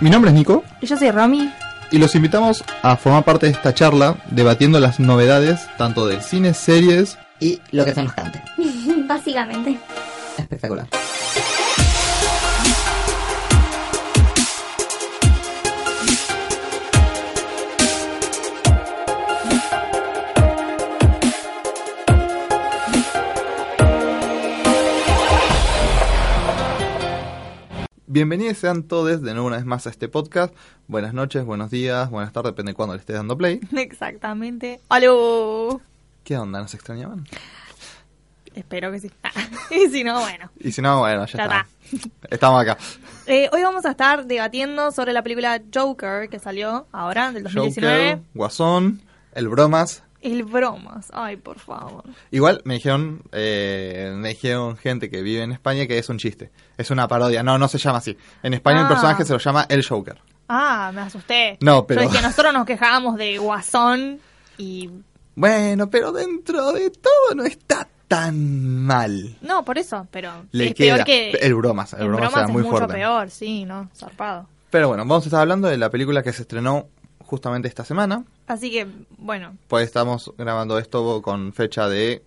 Mi nombre es Nico Y yo soy Romy. y los invitamos a formar parte de esta charla debatiendo las novedades tanto del cine, series y lo que se nos cante. Básicamente. Espectacular. Bienvenidos sean todos de nuevo una vez más a este podcast. Buenas noches, buenos días, buenas tardes, depende de cuándo le estés dando play. Exactamente. ¡Aló! ¿Qué onda? ¿Nos extrañaban? Espero que sí. y si no, bueno. Y si no, bueno, ya, Ya está. Estamos acá. Eh, hoy vamos a estar debatiendo sobre la película Joker que salió ahora, del 2019. Joker, Guasón, El Bromas. El bromas. Ay, por favor. Igual me dijeron, eh, me dijeron gente que vive en España que es un chiste. Es una parodia. No, no se llama así. En España el Ah. personaje se lo llama El Joker. Ah, me asusté. No, pero- Yo dije, nosotros nos quejábamos de Guasón y... Bueno, pero dentro de todo no está tan mal. No, por eso, pero Le es queda peor que... el bromas, el en bromas, era es muy mucho fuerte. peor, sí, ¿no? Zarpado. Pero bueno, vamos a estar hablando de la película que se estrenó justamente esta semana. Así que, bueno, Pues estamos grabando esto con fecha de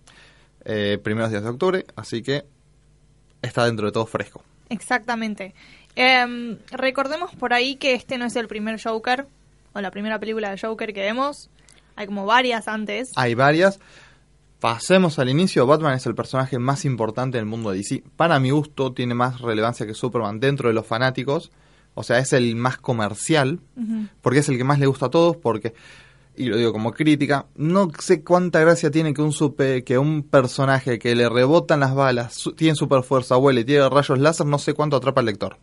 eh, primeros días de octubre, así que está dentro de todo fresco. Exactamente. Em, recordemos por ahí que este no es el primer Joker, o la primera película de Joker que vemos. Hay como varias antes. Hay varias. Pasemos al inicio. Batman es el personaje más importante del mundo de DC. Para mi gusto, tiene más relevancia que Superman dentro de los fanáticos. O sea, es el más comercial. Ujú. Porque es el que más le gusta a todos. Porque, y lo digo como crítica, no sé cuánta gracia tiene que un, super, que un personaje que le rebotan las balas, su- tiene super fuerza, huele, tiene rayos láser, no sé cuánto atrapa al lector.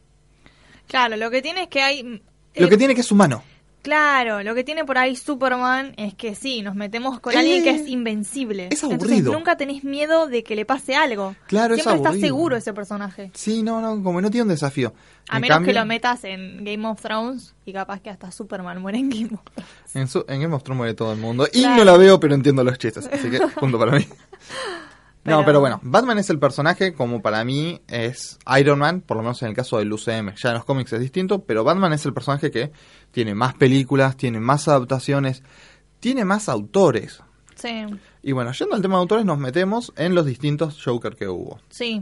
Claro, lo que tiene es que hay... Lo eh, que tiene que es humano. Claro, lo que tiene por ahí Superman es que sí, nos metemos con Eh, alguien que es invencible. es Entonces aburrido. nunca tenés miedo de que le pase algo. Claro, es Siempre está aburrido. seguro ese personaje. Sí, no, no, como no tiene un desafío. A En menos cambio- que lo metas en Game of Thrones y capaz que hasta Superman muere en Game of Thrones. En, su, en Game of Thrones muere todo el mundo. Y no la veo, pero entiendo los chistes. Así que, punto para mí. No, Pero- bueno, Batman es el personaje como para mí es Iron Man, por lo menos en el caso del UCM. Ya en los cómics es distinto, pero Batman es el personaje que tiene más películas, tiene más adaptaciones, tiene más autores. Sí, Y bueno, yendo al tema de autores, nos metemos en los distintos Joker que hubo. sí.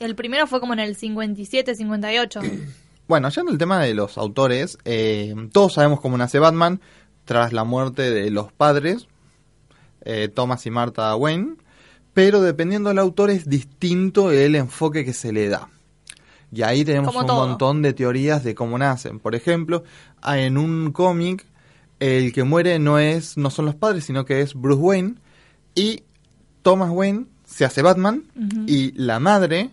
El primero fue como en el 57, 58. Bueno, yendo al tema de los autores, eh, todos sabemos cómo nace Batman tras la muerte de los padres, eh, Thomas y Martha Wayne, pero dependiendo del autor es distinto el enfoque que se le da. Y ahí tenemos Como un todo. montón de teorías de cómo nacen. Por ejemplo, ah, en un cómic el que muere no es no son los padres, sino que es Bruce Wayne y Thomas Wayne se hace Batman y la madre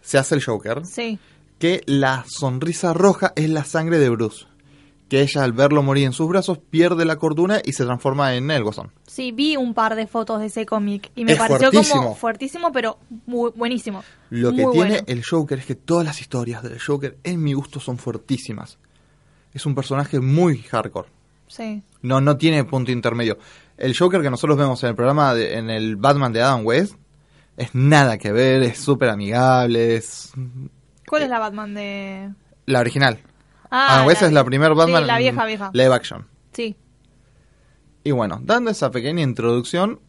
se hace el Joker Sí, que la sonrisa roja es la sangre de Bruce. Que ella al verlo morir en sus brazos pierde la cordura y se transforma en el Guasón. sí, vi un par de fotos de ese cómic y me Es pareció fuertísimo. como fuertísimo, pero muy buenísimo. Lo que Muy tiene bueno. el Joker es que todas las historias del Joker en mi gusto son fuertísimas. Es un personaje muy hardcore. Sí, No, no tiene punto intermedio. El Joker que nosotros vemos en el programa, de- en el Batman de Adam West, es nada que ver, es súper amigable, es ¿Cuál es la Batman de...? la original. Ah, Adam West es la primer Batman Sí, la vieja, vieja. live action. Sí. Y bueno, dando esa pequeña introducción,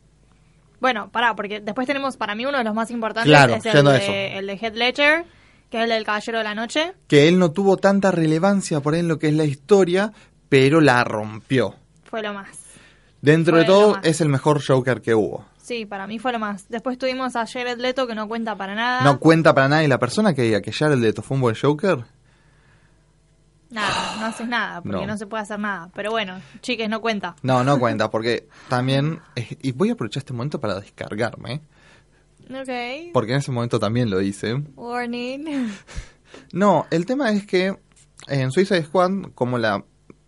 Bueno, pará, porque después tenemos para mí uno de los más importantes, Claro, es el de, eso. el de Heath Ledger, que es el del Caballero de la Noche. que él no tuvo tanta relevancia por ahí en lo que es la historia, pero la rompió. Fue lo más. Dentro de Fue todo, es el mejor Joker que hubo. Sí, para mí fue lo más. Después tuvimos a Jared Leto, que no cuenta para nada. No cuenta para nadie la persona que diga que Jared Leto fue un buen Joker. Nada, no haces nada, porque No. no. se puede hacer nada. Pero bueno, chiques, no cuenta. No, no cuenta, porque también... eh, y voy a aprovechar este momento para descargarme, Ok. porque en ese momento también lo hice. Warning. No, el tema es que en Suicide Squad, como la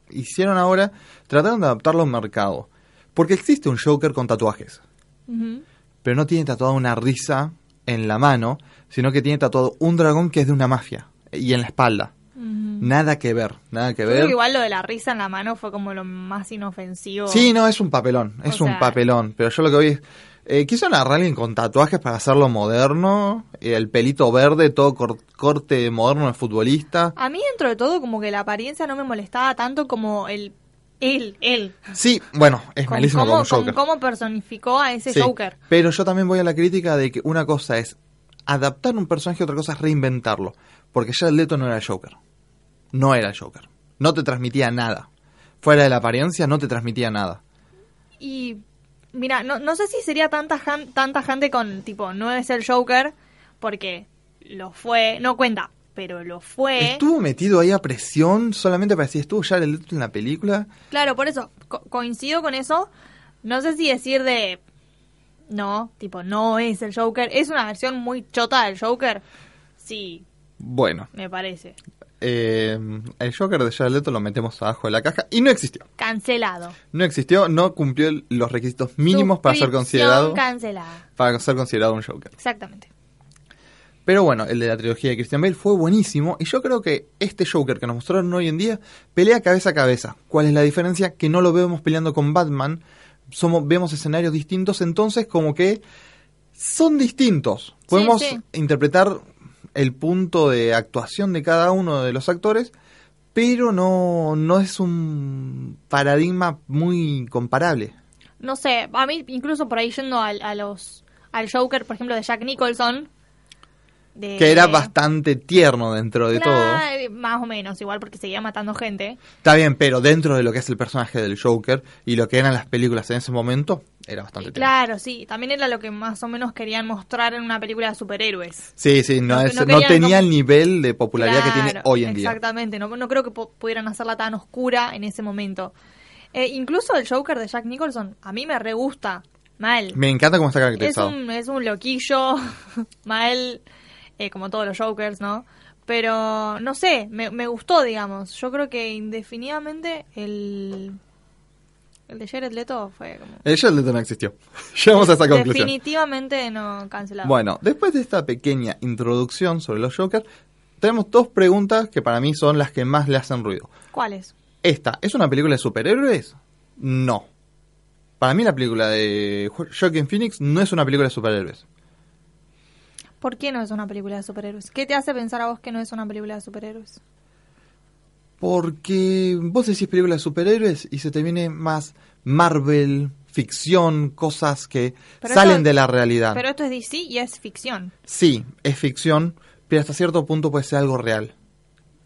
hicieron ahora, trataron de adaptarlo a un mercado. Porque existe un Joker con tatuajes. Pero no tiene tatuada una risa en la mano, sino que tiene tatuado un dragón que es de una mafia y en la espalda. Nada que ver, nada que creo ver. que igual lo de la risa en la mano fue como lo más inofensivo. Sí, no, es un papelón, es O un sea- papelón, pero yo lo que voy es, Eh, quisieron agarrar a alguien con tatuajes para hacerlo moderno, eh, el pelito verde, todo cor- corte moderno de futbolista. A mí dentro de todo como que la apariencia no me molestaba tanto como el él, él. Sí, bueno, es Con malísimo cómo, como Joker. con cómo personificó a ese Sí, Joker. Pero yo también voy a la crítica de que una cosa es adaptar un personaje otra cosa es reinventarlo. Porque ya el Leto no era el Joker. No era el Joker. No te transmitía nada. Fuera de la apariencia no te transmitía nada. Y mira, no, no sé si sería tanta tanta gente con tipo no es el Joker porque lo fue, no cuenta, pero lo fue. Estuvo metido ahí a presión solamente para decir, estuvo ya el en la película. Claro, por eso co- coincido con eso. No sé si decir de no, tipo no es el Joker, es una versión muy chota del Joker. Sí, Bueno, me parece. Eh, el Joker de Jared Leto lo metemos abajo de la caja y no existió. Cancelado. No existió, no cumplió los requisitos mínimos para ser considerado cancelada. para ser considerado un Joker. Exactamente. Pero bueno, el de la trilogía de Christian Bale fue buenísimo y yo creo que este Joker que nos mostraron hoy en día pelea cabeza a cabeza. ¿Cuál es la diferencia? Que no lo vemos peleando con Batman, somos vemos escenarios distintos, entonces como que son distintos. Podemos sí. interpretar el punto de actuación de cada uno de los actores, pero no, no es un paradigma muy comparable. No sé, a mí incluso por ahí yendo al, a los al Joker, por ejemplo, de Jack Nicholson. De- Que era bastante tierno dentro de todo. Nah, Más o menos, igual porque seguía matando gente. Está bien, pero dentro de lo que es el personaje del Joker y lo que eran las películas en ese momento, era bastante tierno. Claro, sí, también era lo que más o menos querían mostrar en una película de superhéroes. Sí, sí, no, es- no tenía como- el nivel de popularidad que tiene hoy en día. Exactamente, no, no creo que pudieran hacerla tan oscura en ese momento. Eh, incluso el Joker de Jack Nicholson, a mí me re gusta. Mal. Me encanta cómo está Es caracterizado. un, es un loquillo, mal, eh, como todos los Jokers, ¿no? Pero, no sé, me, me gustó, digamos. Yo creo que indefinidamente el, el de Jared Leto fue como... El Jared Leto no existió. Llegamos a esa conclusión. Definitivamente no cancelado. Bueno, después de esta pequeña introducción sobre los Joker, tenemos dos preguntas que para mí son las que más le hacen ruido. ¿Cuáles? ¿Esta es una película de superhéroes? No. Para mí la película de Jo- Joaquin Phoenix no es una película de superhéroes. ¿Por qué no es una película de superhéroes? ¿Qué te hace pensar a vos que no es una película de superhéroes? Porque vos decís película de superhéroes y se te viene más Marvel, ficción, cosas que Pero salen esto- de la realidad. Pero esto es DC y es ficción. Sí, es ficción, pero hasta cierto punto puede ser algo real.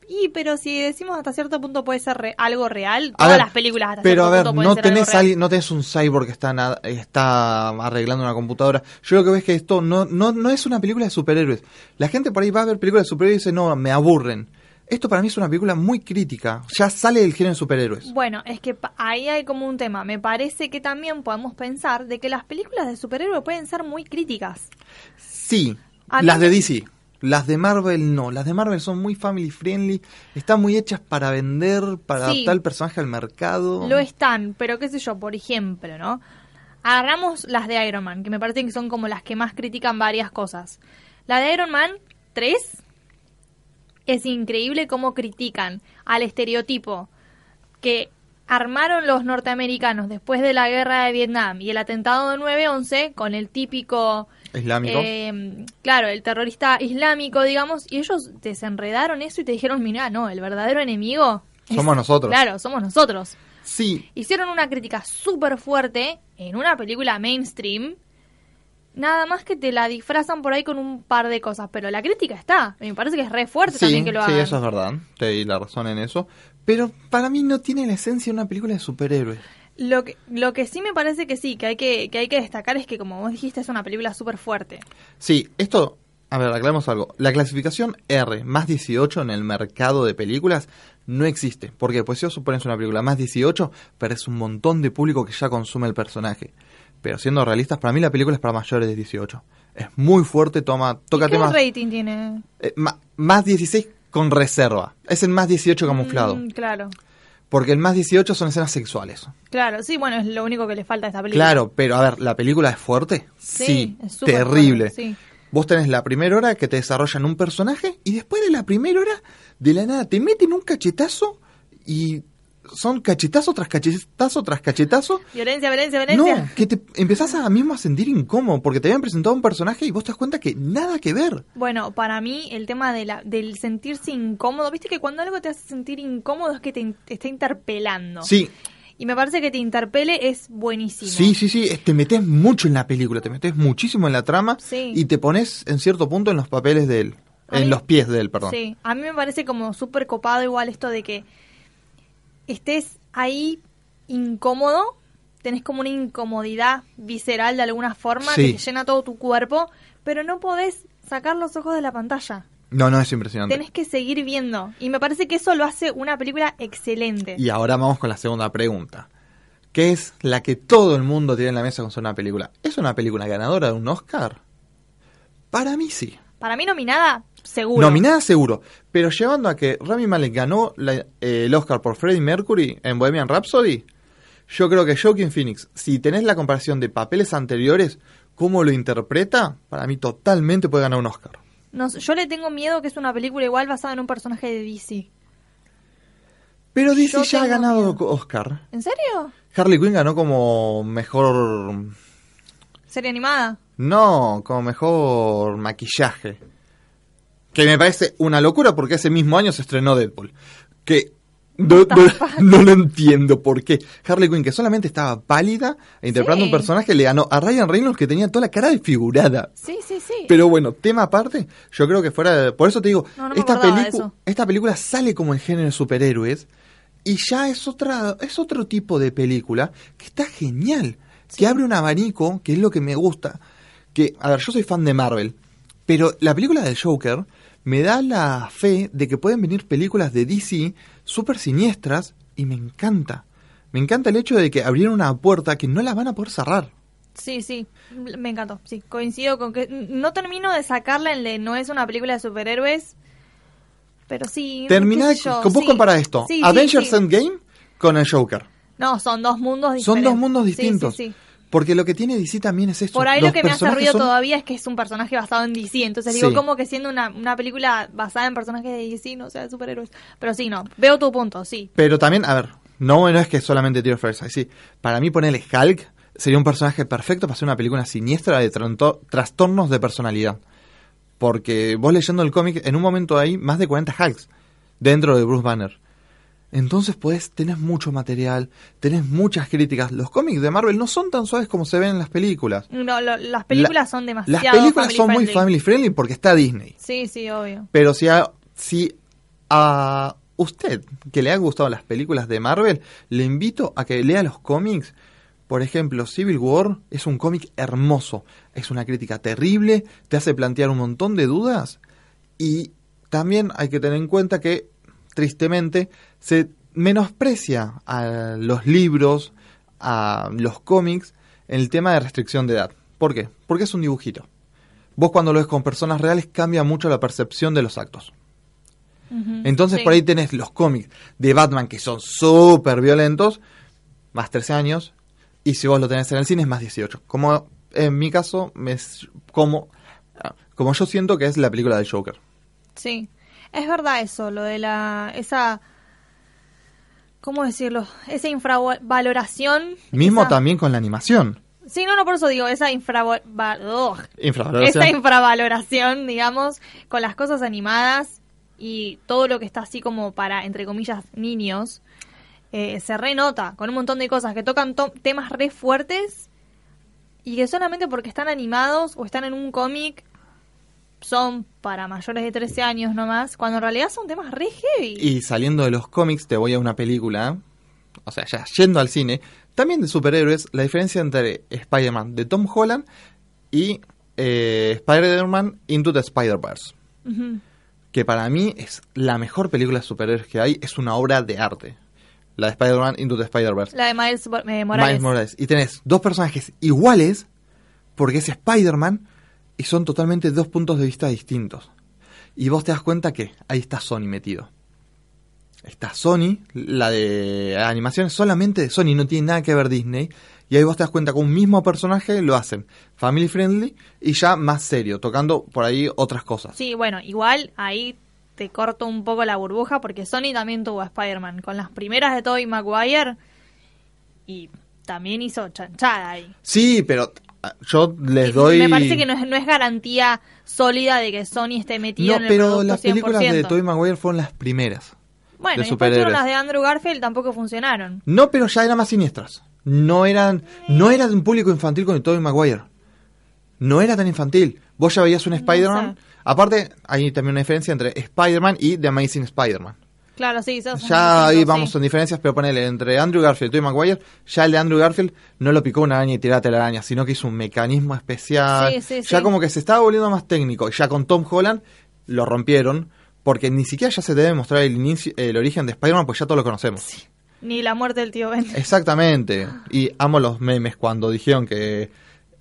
Y, pero si decimos hasta cierto punto puede ser re- algo real, todas ver, las películas hasta Pero cierto a ver, punto pueden no ser algo tenés, real. alguien- no tenés un cyborg que está, está arreglando una computadora. Yo lo que veo es que esto no, no, no es una película de superhéroes. La gente por ahí va a ver películas de superhéroes y dice, no, me aburren. Esto para mí es una película muy crítica. Ya sale del género de superhéroes. Bueno, es que ahí hay como un tema. Me parece que también podemos pensar de que las películas de superhéroes pueden ser muy críticas. Sí, A las de DC. Las de Marvel no. Las de Marvel son muy family friendly. Están muy hechas para vender, para Sí. adaptar el personaje al mercado. Lo están, pero qué sé yo, por ejemplo, ¿no? Agarramos las de Iron Man, que me parece que son como las que más critican varias cosas. La de Iron Man 3 es increíble cómo critican al estereotipo que armaron los norteamericanos después de la guerra de Vietnam y el atentado de 9-11 con el típico Islámico. eh, claro, el terrorista islámico, digamos, y ellos desenredaron eso y te dijeron, mira, no, el verdadero enemigo es- Somos nosotros. Claro, somos nosotros. Sí, Hicieron una crítica súper fuerte en una película mainstream, nada más que te la disfrazan por ahí con un par de cosas, pero la crítica está. Me parece que es re fuerte sí, también que lo sí, hagan. eso es verdad. Te di la razón en eso. Pero para mí no tiene la esencia de una película de superhéroes. Lo que, lo que sí me parece que sí, que hay que, que hay que destacar es que, como vos dijiste, es una película súper fuerte. Sí, esto, a ver, aclaremos algo. La clasificación R más 18 en el mercado de películas no existe. ¿Por qué? Pues si vos supones una película más 18, pero es un montón de público que ya consume el personaje. Pero siendo realistas, para mí la película es para mayores de 18. Es muy fuerte, toma, toca ¿Y qué temas... rating tiene? eh, ma- más 16 con reserva. Es el más 18 camuflado. Mm, claro, Porque el más 18 son escenas sexuales. claro, sí, bueno, es lo único que le falta a esta película. Claro, pero a ver, ¿la película es fuerte? Sí, es terrible. fuerte, sí. Vos tenés la primera hora que te desarrollan un personaje y después de la primera hora, de la nada, te meten un cachetazo y son cachetazo tras cachetazo tras cachetazo. Violencia, violencia, violencia. No, que te empezás a mismo a sentir incómodo porque te habían presentado un personaje y vos te das cuenta que nada que ver. Bueno, para mí el tema de la, del sentirse incómodo, viste que cuando algo te hace sentir incómodo es que te, está interpelando. Sí, Y me parece que te interpele es buenísimo. sí, sí, sí, te metes mucho en la película, te metes muchísimo en la trama Sí. y te pones en cierto punto en los papeles de él, A en mí- los pies de él, perdón. Sí, a mí me parece como súper copado igual esto de que estés ahí incómodo, tenés como una incomodidad visceral de alguna forma Sí. que te llena todo tu cuerpo, pero no podés sacar los ojos de la pantalla. No, no, es impresionante. Tenés que seguir viendo. Y me parece que eso lo hace una película excelente. Y ahora vamos con la segunda pregunta, que es la que todo el mundo tiene en la mesa con una película. ¿Es una película ganadora de un Oscar? Para mí sí. Para mí nominada, seguro. Nominada seguro, pero llevando a que Rami Malek ganó la- eh, el Oscar por Freddie Mercury en Bohemian Rhapsody, yo creo que Joaquin Phoenix, si tenés la comparación de papeles anteriores, cómo lo interpreta, para mí totalmente puede ganar un Oscar. No yo le tengo miedo que es una película igual basada en un personaje de DC. Pero DC Yo ya ha ganado miedo. Oscar. ¿En serio? Harley Quinn ganó como mejor ¿Serie animada? No, como mejor maquillaje. Que me parece una locura porque ese mismo año se estrenó Deadpool. Que no, lo entiendo por qué. Harley Quinn, que solamente estaba pálida, e interpretando Sí. un personaje, le ganó a Ryan Reynolds que tenía toda la cara desfigurada. Sí, sí, sí. Pero bueno, tema aparte, yo creo que fuera de- Por eso te digo, No, esta, eso. esta película sale como el género de superhéroes y ya es, otra, es otro tipo de película que está genial. Que abre un abanico, que es lo que me gusta. Que, a ver, yo soy fan de Marvel, pero la película del Joker me da la fe de que pueden venir películas de DC súper siniestras y me encanta. Me encanta el hecho de que abrieron una puerta que no la van a poder cerrar. Sí, sí, me encantó. Sí, coincido con que no termino de sacarla en de no es una película de superhéroes, pero sí. Termina, con vos sí. compara esto, Sí, Avengers sí. Endgame con el Joker. No, son dos mundos diferentes. Son dos mundos distintos. Sí, sí, Porque lo que tiene DC también es esto. Por ahí los lo que me hace ruido son- todavía es que es un personaje basado en DC. Entonces digo, Sí. como que siendo una, una película basada en personajes de DC, no sea de superhéroes. Pero sí, no. Veo tu punto, sí. Pero también, a ver, no, no es que solamente tiro First Eye, sí. Para mí ponerle Hulk sería un personaje perfecto para hacer una película siniestra de trastornos de personalidad. Porque vos leyendo el cómic, en un momento hay más de 40 Hulks dentro de Bruce Banner. Entonces, pues, tenés mucho material, tenés muchas críticas. Los cómics de Marvel no son tan suaves como se ven en las películas. No, lo- las películas La- son demasiado Las películas son muy family friendly porque está Disney. Sí, sí, obvio. Pero si a, si a usted que le ha gustado las películas de Marvel, le invito a que lea los cómics. Por ejemplo, Civil War es un cómic hermoso. Es una crítica terrible, te hace plantear un montón de dudas. Y también hay que tener en cuenta que, tristemente, se menosprecia a los libros, a los cómics, en el tema de restricción de edad. ¿Por qué? Porque es un dibujito. Vos cuando lo ves con personas reales cambia mucho la percepción de los actos. Entonces sí. por ahí tenés los cómics de Batman que son súper violentos, más 13 años, y si vos lo tenés en el cine es más 18. Como en mi caso, me, como, como yo siento que es la película del Joker. Sí, es verdad eso, lo de la esa ¿cómo decirlo? Esa infravaloración. Mismo esa- también con la animación. Sí, no, no, por eso digo, esa Infravaloración. esa infravaloración, digamos, con las cosas animadas y todo lo que está así como para, entre comillas, niños, eh, se renota con un montón de cosas que tocan to- temas re fuertes y que solamente porque están animados o están en un cómic son para mayores de 13 años nomás, cuando en realidad son temas re heavy. Y saliendo de los cómics, te voy a una película, o sea, ya yendo al cine, también de superhéroes, la diferencia entre Spider-Man de Tom Holland y eh, Spider-Man Into the Spider-Verse. Que para mí es la mejor película de superhéroes que hay, es una obra de arte. La de Spider-Man Into the Spider-Verse. La de Miles eh, Morales. Miles Morales. Y tenés dos personajes iguales, porque es Spider-Man, y son totalmente dos puntos de vista distintos. Y vos te das cuenta que ahí está Sony metido. Está Sony, la de animación es solamente de Sony, no tiene nada que ver Disney. Y ahí vos te das cuenta que un mismo personaje lo hacen family friendly y ya más serio, tocando por ahí otras cosas. Sí, bueno, igual ahí te corto un poco la burbuja porque Sony también tuvo a Spider-Man con las primeras de Tobey Maguire y también hizo chanchada ahí. Sí, pero yo les Y doy... Me parece que no es, no es garantía sólida de que Sony esté metido No, en el pero producto las 100%. películas de Tobey Maguire fueron las primeras. bueno, de después las de Andrew Garfield tampoco funcionaron. No, pero ya eran más siniestras. No eran, no era de un público infantil con el Tobey Maguire. No era tan infantil. Vos ya veías un Spider-Man. sé. Aparte, hay también una diferencia entre Spider-Man y The Amazing Spider-Man. Claro, sí, Ya ahí vamos sí. en diferencias, pero ponele entre Andrew Garfield y Tobey Maguire, ya el de Andrew Garfield no lo picó una araña y tirate la araña, sino que hizo un mecanismo especial. Sí, sí, ya como que se estaba volviendo más técnico. Ya con Tom Holland lo rompieron, porque ni siquiera ya se debe mostrar el inicio, el origen de Spider-Man, pues ya todos lo conocemos. Ni la muerte del tío Ben. Exactamente. Y amo los memes cuando dijeron que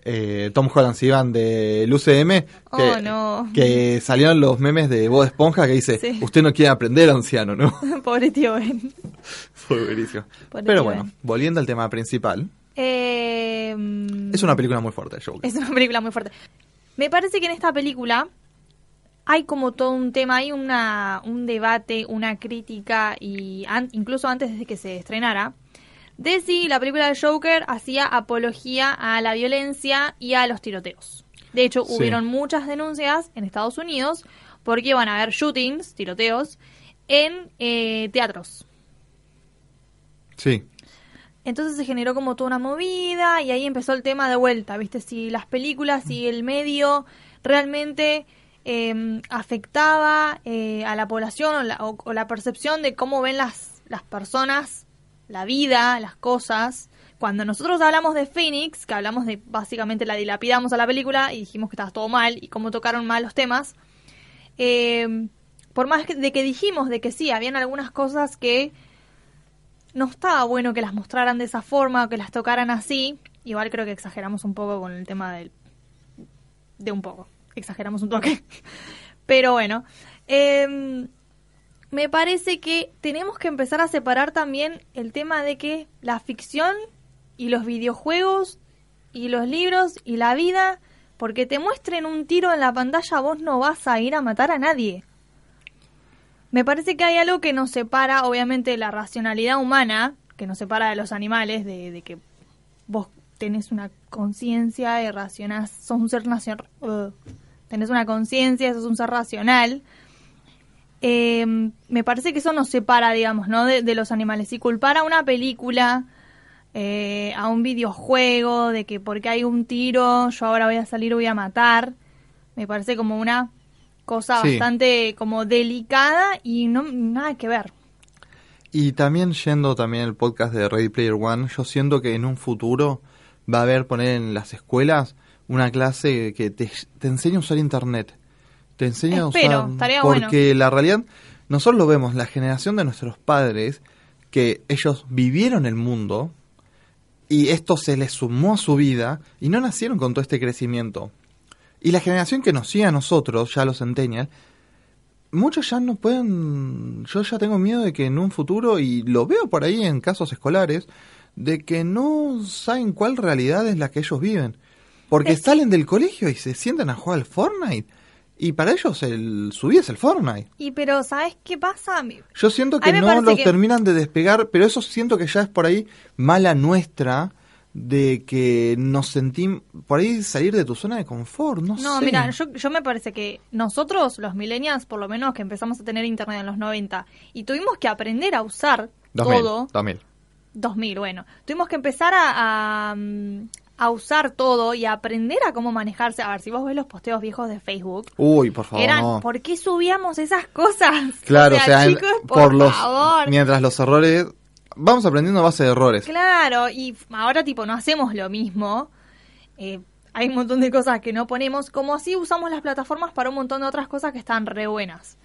eh, Tom Holland se iban del UCM. Que, Oh, no. que salieron los memes de Bob Esponja que dice: Sí. Usted no quiere aprender, anciano, ¿no? Pobre tío Ben. Fue buenísimo. Pobre Pero bueno, Ben. volviendo al tema principal, Eh, es una película muy fuerte, Joker. Es una película muy fuerte. Me parece que en esta película hay como todo un tema, hay una, un debate, una crítica, y an- incluso antes de que se estrenara, de si la película de Joker hacía apología a la violencia y a los tiroteos. De hecho, Sí. hubieron muchas denuncias en Estados Unidos porque iban a haber shootings, tiroteos, en eh, teatros. Sí. Entonces se generó como toda una movida y ahí empezó el tema de vuelta, ¿viste? Si las películas, si el medio realmente eh, afectaba eh, a la población o la, o- o la percepción de cómo ven las, las personas, la vida, las cosas. Cuando nosotros hablamos de Phoenix, que hablamos de básicamente la dilapidamos a la película y dijimos que estaba todo mal y cómo tocaron mal los temas, eh, por más que- de que dijimos de que sí, habían algunas cosas que no estaba bueno que las mostraran de esa forma o que las tocaran así. Igual creo que exageramos un poco con el tema del... de un poco. Exageramos un toque. Pero bueno. em, me parece que tenemos que empezar a separar también el tema de que la ficción y los videojuegos y los libros y la vida, porque te muestren un tiro en la pantalla, vos no vas a ir a matar a nadie. Me parece que hay algo que nos separa, obviamente, de la racionalidad humana, que nos separa de los animales, de, de que vos tenés una conciencia y racionás, sos un ser nacional, tenés una conciencia, sos un ser racional. Eh, me parece que eso nos separa, digamos, ¿no? De, de los animales. Y culpar a una película, eh, a un videojuego, de que porque hay un tiro, yo ahora voy a salir, voy a matar, me parece como una cosa Sí. bastante como delicada y no nada que ver. Y también yendo también el podcast de Ready Player One, yo siento que en un futuro va a haber poner en las escuelas una clase que te, te enseña a usar internet. Te enseña a usar porque la realidad nosotros lo vemos la generación de nuestros padres que ellos vivieron el mundo y esto se les sumó a su vida y no nacieron con todo este crecimiento. Y la generación que nos sigue a nosotros, ya los centennials, muchos ya no pueden. Yo ya tengo miedo de que en un futuro, y lo veo por ahí en casos escolares, de que no saben cuál realidad es la que ellos viven. Porque Es salen del colegio y se sientan a jugar al Fortnite. Y para ellos el, su vida es el Fortnite. Y pero ¿sabes qué pasa? Yo siento que no los que- terminan de despegar, pero eso siento que ya es por ahí mala nuestra de que nos sentimos por ahí salir de tu zona de confort, no, No, sé. mira, yo, yo me parece que nosotros, los millennials, por lo menos que empezamos a tener internet en los 90 y tuvimos que aprender a usar 2000, todo. 2000. 2000, bueno. Tuvimos que empezar a, a, mm, a usar todo y a aprender a cómo manejarse. A ver, si vos ves los posteos viejos de Facebook, Uy, por favor, eran, no. ¿por qué subíamos esas cosas? Claro, o sea, chicos, por, por los favor. mientras los errores vamos aprendiendo a base de errores. Claro, y ahora tipo no hacemos lo mismo. Eh, hay un montón de cosas que no ponemos, como así usamos las plataformas para un montón de otras cosas que están re buenas.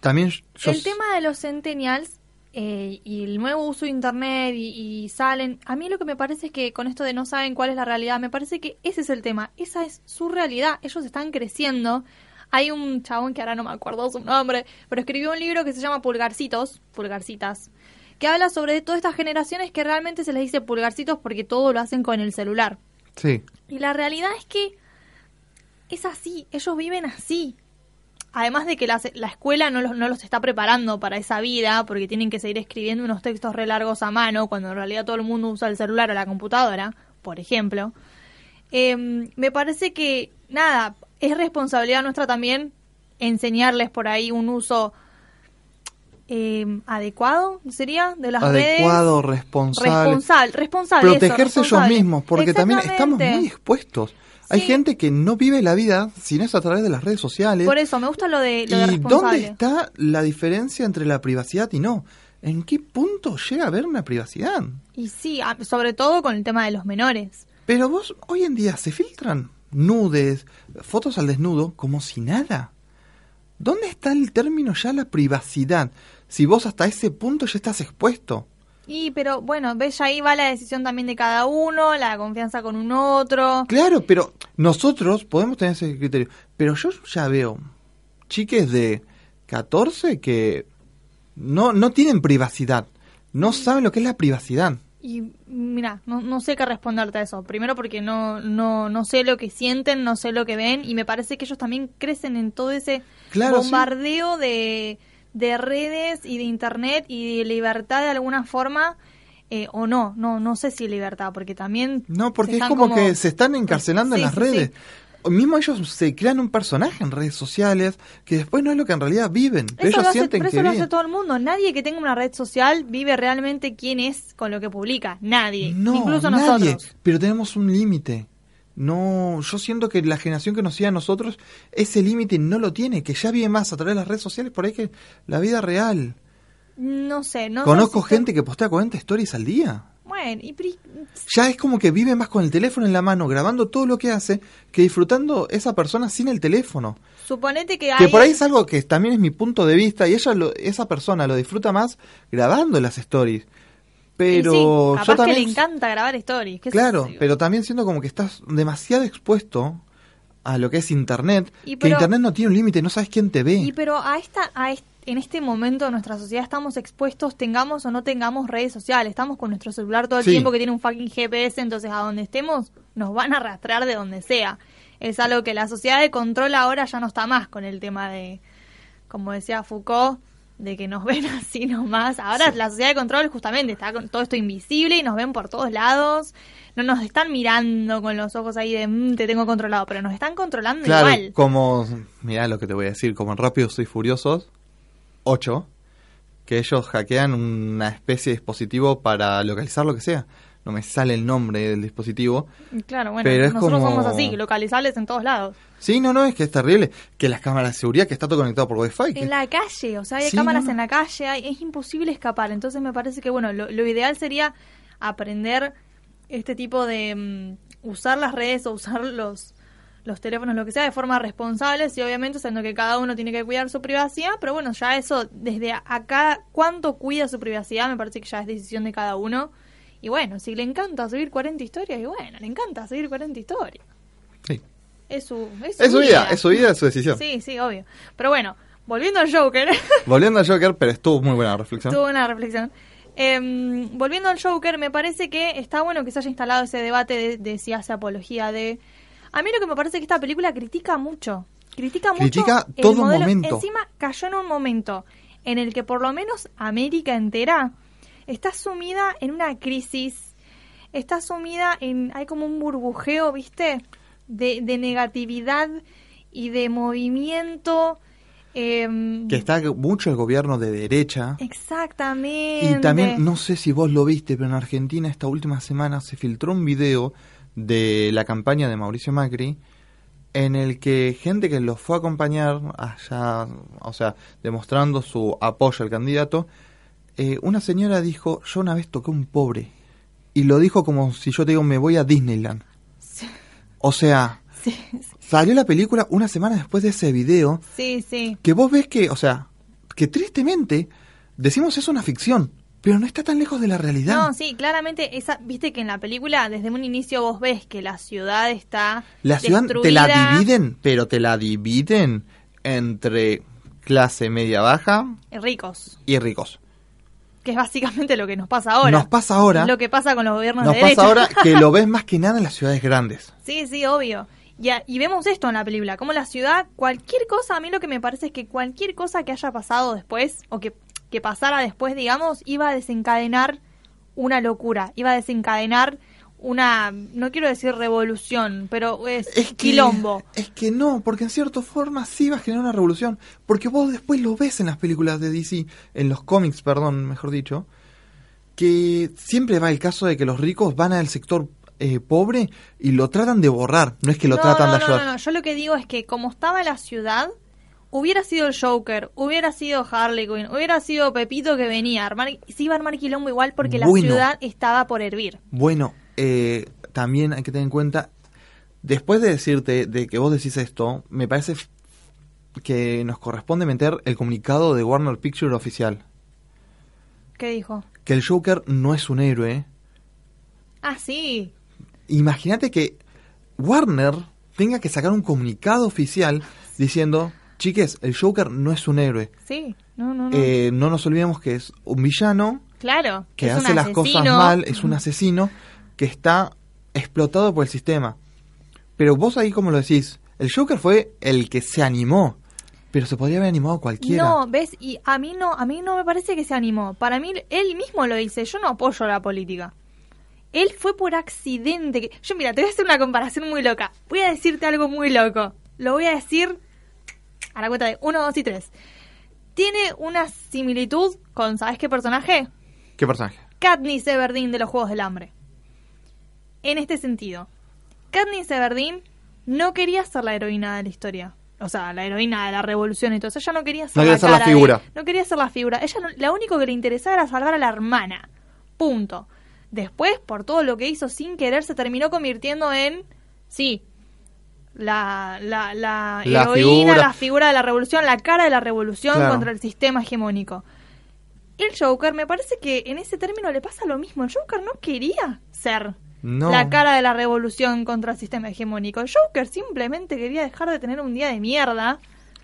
También yo el tema de los centennials eh, y el nuevo uso de internet y, y salen, a mí lo que me parece es que con esto de no saben cuál es la realidad, me parece que ese es el tema, esa es su realidad, ellos están creciendo. Hay un chabón que ahora no me acuerdo su nombre, pero escribió un libro que se llama Pulgarcitos, Pulgarcitas, que habla sobre todas estas generaciones que realmente se les dice pulgarcitos porque todo lo hacen con el celular. sí, Y la realidad es que es así, ellos viven así. Además de que la, la escuela no los, no los está preparando para esa vida, porque tienen que seguir escribiendo unos textos re largos a mano, cuando en realidad todo el mundo usa el celular o la computadora, por ejemplo, eh, me parece que, nada, es responsabilidad nuestra también enseñarles por ahí un uso eh, adecuado, sería, de las redes. Adecuado, responsable. Responsable, responsable. eso, Protegerse ellos responsable. mismos, porque también estamos muy expuestos. Hay Sí. gente que no vive la vida si no es a través de las redes sociales. Por eso, me gusta lo de, lo de ¿Y responsable. dónde está la diferencia entre la privacidad y no? ¿En qué punto llega a haber una privacidad? Y sí, a- sobre todo con el tema de los menores. Pero vos, hoy en día se filtran nudes, fotos al desnudo, como si nada. ¿Dónde está el término ya la privacidad? Si vos hasta ese punto ya estás expuesto. Y, pero bueno, ves, ahí va la decisión también de cada uno, la confianza con un otro. Claro, pero nosotros podemos tener ese criterio. Pero yo ya veo chiques de 14 que no, no tienen privacidad. No saben lo que es la privacidad. Y mira, no, no sé qué responderte a eso. Primero porque no, no, no sé lo que sienten, no sé lo que ven y me parece que ellos también crecen en todo ese Claro, sí. bombardeo de, de redes y de internet y de libertad de alguna forma. eh, o no, no, no sé si libertad, porque también... No, porque es como, que se están encarcelando Sí, en las sí, redes. sí. Mismo ellos se crean un personaje en redes sociales que después no es lo que en realidad viven. Eso ellos lo hace, sienten pero que eso lo hace todo el mundo. Nadie que tenga una red social vive realmente quién es con lo que publica. Nadie. No, Incluso nadie. nosotros. Pero tenemos un límite. No, yo siento que la generación que nos sigue a nosotros ese límite no lo tiene, que ya vive más a través de las redes sociales por ahí que la vida real. No sé, no Conozco sé si gente que postea 40 stories al día. Bueno, y pri- Ya es como que vive más con el teléfono en la mano, grabando todo lo que hace, que disfrutando esa persona sin el teléfono. suponete que Que hay... por ahí es algo que también es mi punto de vista y ella lo- esa persona lo disfruta más grabando las stories. Pero sí, yo capaz también que le encanta grabar stories. Claro, yo. pero también siento como que estás demasiado expuesto a lo que es internet, Y que internet no tiene un límite, no sabes quién te ve. Y pero a esta, a en este momento de nuestra sociedad estamos expuestos, tengamos o no tengamos redes sociales. Estamos con nuestro celular todo el Sí. tiempo que tiene un fucking GPS, entonces a donde estemos nos van a arrastrar de donde sea. Es algo que la sociedad de control ahora ya no está más con el tema de, como decía Foucault, de que nos ven así nomás. Ahora la sociedad de control justamente está con todo esto invisible y nos ven por todos lados. No nos están mirando con los ojos ahí de "Mm, te tengo controlado, pero nos están controlando claro, igual. como, mirá lo que te voy a decir, como en Rápidos y Furiosos 8, que ellos hackean una especie de dispositivo para localizar lo que sea. No me sale el nombre del dispositivo. Claro, bueno, Pero es nosotros como- somos así, localizables en todos lados. Sí, no, no, es que es terrible. Que las cámaras de seguridad, que está todo conectado por Wi-Fi. que- En la calle, o sea, hay Sí, cámaras no, no. en la calle, hay- es imposible escapar. Entonces me parece que, bueno, lo, lo ideal sería aprender este tipo de mm, usar las redes o usar los, los teléfonos, lo que sea, de forma responsable y obviamente sabiendo que cada uno tiene que cuidar su privacidad, pero bueno, ya eso, desde acá, cuánto cuida su privacidad, me parece que ya es decisión de cada uno. Y bueno, si le encanta subir 40 historias, y bueno, le encanta subir 40 historias. Sí. Es su, es su Es su vida, es su vida, es su decisión. Sí, sí, obvio. Pero bueno, volviendo al Joker, Volviendo a Joker, pero estuvo muy buena la reflexión. tuve una reflexión. Em, volviendo al Joker, me parece que está bueno que se haya instalado ese debate de, de si hace apología de... A mí lo que me parece que esta película critica mucho. Critica mucho Critica el todo modelo. momento. Encima cayó en un momento en el que por lo menos América entera está sumida en una crisis, está sumida en... Hay como un burbujeo, ¿viste? De, de negatividad y de movimiento. em, Que está mucho el gobierno de derecha. Exactamente. Y también, no sé si vos lo viste, pero en Argentina esta última semana se filtró un video de la campaña de Mauricio Macri en el que gente que los fue a acompañar allá, o sea, demostrando su apoyo al candidato, eh, una señora dijo, yo una vez toqué un pobre. Y lo dijo como si yo te digo, me voy a Disneyland. O sea, Sí, salió la película una semana después de ese video sí, sí. que vos ves que, o sea, que tristemente decimos es una ficción, pero no está tan lejos de la realidad. No, sí, claramente, esa, viste que en la película desde un inicio vos ves que la ciudad está la ciudad te la dividen, pero te la dividen entre clase media baja eh, ricos, y ricos. Que es básicamente lo que nos pasa ahora. Nos pasa ahora, Lo que pasa con los gobiernos nos de pasa ahora que lo ves más que nada en las ciudades grandes. Sí, sí, obvio. Y, a- y vemos esto en la película, como la ciudad, cualquier cosa, a mí lo que me parece es que cualquier cosa que haya pasado después, o que, que pasara después, digamos, iba a desencadenar una locura, iba a desencadenar una, no quiero decir revolución, pero es, Es que, quilombo. Es que no, porque en cierta forma sí va a generar una revolución. Porque vos después lo ves en las películas de DC, en los cómics, perdón, mejor dicho, que siempre va el caso de que los ricos van al sector eh, pobre y lo tratan de borrar. No es que lo no, tratan no, de no, ayudar. no, no, yo lo que digo es que como estaba la ciudad, hubiera sido el Joker, hubiera sido Harley Quinn, hubiera sido Pepito que venía a armar, se iba a armar quilombo igual porque la ciudad estaba por hervir. Bueno, eh, también hay que tener en cuenta, después de decirte de que vos decís esto, me parece que nos corresponde meter el comunicado de Warner Picture oficial. ¿Qué dijo? Que el Joker no es un héroe. Ah, sí. Imagínate que Warner tenga que sacar un comunicado oficial diciendo, chiques, el Joker no es un héroe. Sí. No, no, no. Eh, no nos olvidemos que es un villano claro. que hace las cosas mal, es un asesino que está explotado por el sistema. Pero vos ahí como lo decís, el Joker fue el que se animó, pero se podría haber animado cualquiera. No, ves, y a mí no, a mí no me parece que se animó. Para mí él mismo lo dice, yo no apoyo la política. Él fue por accidente. Yo mira, te voy a hacer una comparación muy loca. Voy a decirte algo muy loco. Lo voy a decir a la cuenta de 1, 2 y 3. Tiene una similitud con, ¿sabes qué personaje? ¿Qué personaje? Katniss Everdeen de los Juegos del Hambre. En este sentido, Katniss Everdeen no quería ser la heroína de la historia. O sea, la heroína de la revolución y todo eso. Ella no quería ser, No quería la, ser la cara de- figura. no quería ser la figura. Ella no- lo único que le interesaba era salvar a la hermana. Punto. Después, por todo lo que hizo sin querer, se terminó convirtiendo en... Sí. La, la, la, La heroína, figura. la figura de la revolución, la cara de la revolución Claro. contra el sistema hegemónico. El Joker, me parece que en ese término le pasa lo mismo. El Joker no quería ser No. la cara de la revolución contra el sistema hegemónico. El Joker simplemente quería dejar de tener un día de mierda.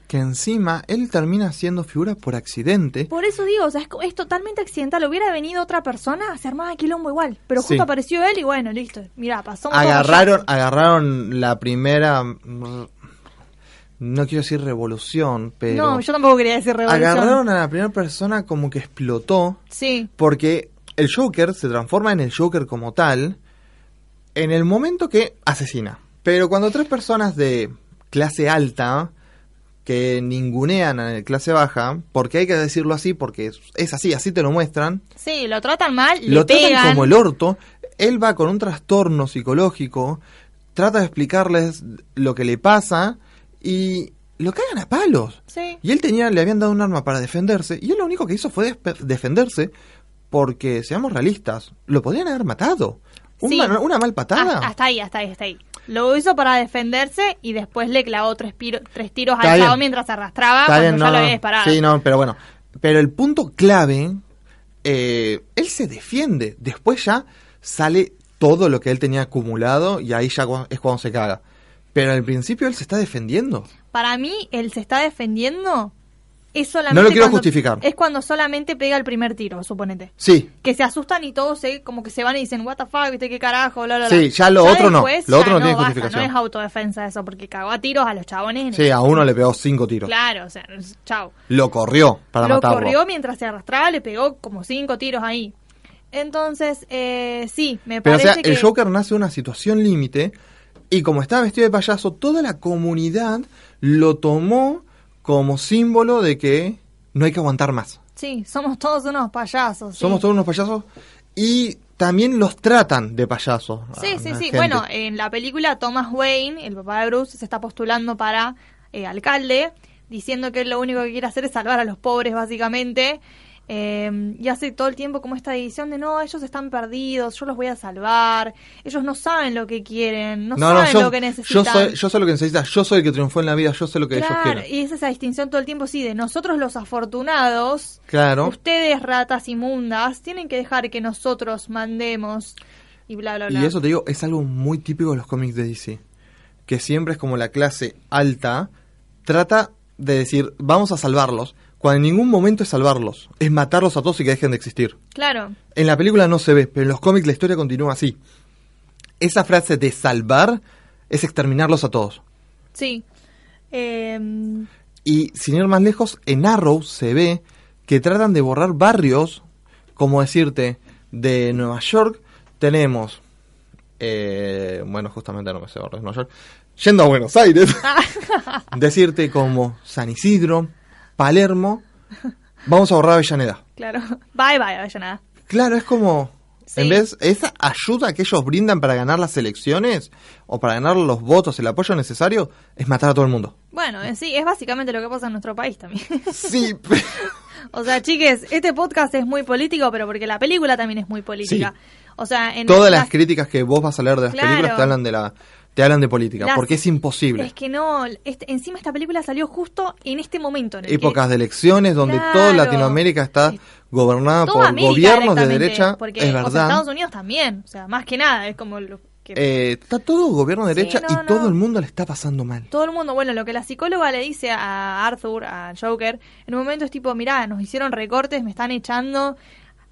Que encima él termina siendo figura por accidente. Por eso digo, o sea, es, totalmente accidental. Hubiera venido otra persona, se armaba quilombo igual. Pero justo Sí. apareció él y bueno, listo. Mira, pasó. Agarraron, agarraron la primera, no quiero decir revolución, pero No, yo tampoco quería decir revolución. agarraron a la primera persona como que explotó Sí, Porque el Joker se transforma en el Joker como tal en el momento que asesina. Pero cuando tres personas de clase alta que ningunean a la clase baja, porque hay que decirlo así, porque es- así, así te lo muestran, sí, lo tratan mal, le lo tratan pegan. como el orto, él va con un trastorno psicológico, trata de explicarles lo que le pasa y lo cagan a palos. Sí. Y él tenía, le habían dado un arma para defenderse, y él lo único que hizo fue defenderse, porque, seamos realistas, lo podrían haber matado. Un Sí. ma- una mal patada. Hasta, hasta ahí, hasta ahí, hasta ahí. Lo hizo para defenderse y después le clavó tres, piro- tres tiros Está al chavo mientras se arrastraba Está cuando bien, ya no, lo no. había disparado. Sí, no, pero bueno. Pero el punto clave, eh, él se defiende. Después ya sale todo lo que él tenía acumulado y ahí ya es cuando se caga. Pero al principio él se está defendiendo. Para mí, él se está defendiendo es solamente No lo quiero cuando- justificar. Es cuando solamente pega el primer tiro, suponete. Sí, Que se asustan y todos se, como que se van y dicen, what the fuck, viste qué carajo, bla, bla, bla. Sí, ya lo otro no. después, Lo ya otro no tiene basta, justificación. No es autodefensa eso, porque cagó a tiros a los chabones. sí, a uno le pegó cinco tiros. Claro, o sea, chao. Lo corrió para lo matarlo. corrió mientras se arrastraba, le pegó como cinco tiros ahí. Entonces, eh, sí, me Pero o parece sea, que... el Joker nace una situación límite y como estaba vestido de payaso, toda la comunidad lo tomó como símbolo de que no hay que aguantar más. Sí, somos todos unos payasos. sí. Somos todos unos payasos y también los tratan de payasos. Sí, a sí, sí. gente. Bueno, en la película Thomas Wayne, el papá de Bruce, se está postulando para eh, alcalde, diciendo que él lo único que quiere hacer es salvar a los pobres, básicamente. Eh, y hace todo el tiempo como esta división de no, ellos están perdidos, yo los voy a salvar, ellos no saben lo que quieren, no, saben yo, lo que yo necesitan. soy, yo sé lo que necesitas, yo soy el que triunfó en la vida, yo sé lo que ellos quieren. y es esa distinción todo el tiempo, sí, de nosotros los afortunados, Claro. ustedes ratas inmundas, tienen que dejar que nosotros mandemos y bla, bla, bla. Y eso te digo, es algo muy típico de los cómics de DC. Que siempre es como la clase alta trata de decir, vamos a salvarlos, cuando en ningún momento es salvarlos, es matarlos a todos y que dejen de existir. Claro, En la película no se ve, pero en los cómics la historia continúa así. Esa frase de salvar es exterminarlos a todos. Sí. Eh, Y sin ir más lejos, en Arrow se ve que tratan de borrar barrios, como decirte, de Nueva York tenemos, eh, bueno, justamente no me sé barrios de Nueva York, yendo a Buenos Aires, decirte como San Isidro, Palermo, vamos a borrar Avellaneda. claro. Bye, bye, Avellaneda. Claro, es como, Sí. en vez, esa ayuda que ellos brindan para ganar las elecciones, o para ganar los votos, el apoyo necesario, es matar a todo el mundo. Bueno, en sí, es básicamente lo que pasa en nuestro país también. Sí, pero... o sea, chiques, este podcast es muy político, pero porque la película también es muy política. O sea, en Todas las las- críticas que vos vas a leer de las Claro. películas te hablan de la te hablan de política, Las- porque es imposible. Es que no, este- encima esta película salió justo en este momento. En el que- Épocas de elecciones donde Claro. toda Latinoamérica está gobernada por América gobiernos de derecha, porque, es o sea, verdad. Estados Unidos también, o sea, más que nada, es como lo. Eh, está todo gobierno de Sí, derecha no, y no. todo el mundo le está pasando mal. Todo el mundo, bueno, lo que la psicóloga le dice a Arthur, a Joker, en un momento es tipo, mirá, nos hicieron recortes, me están echando,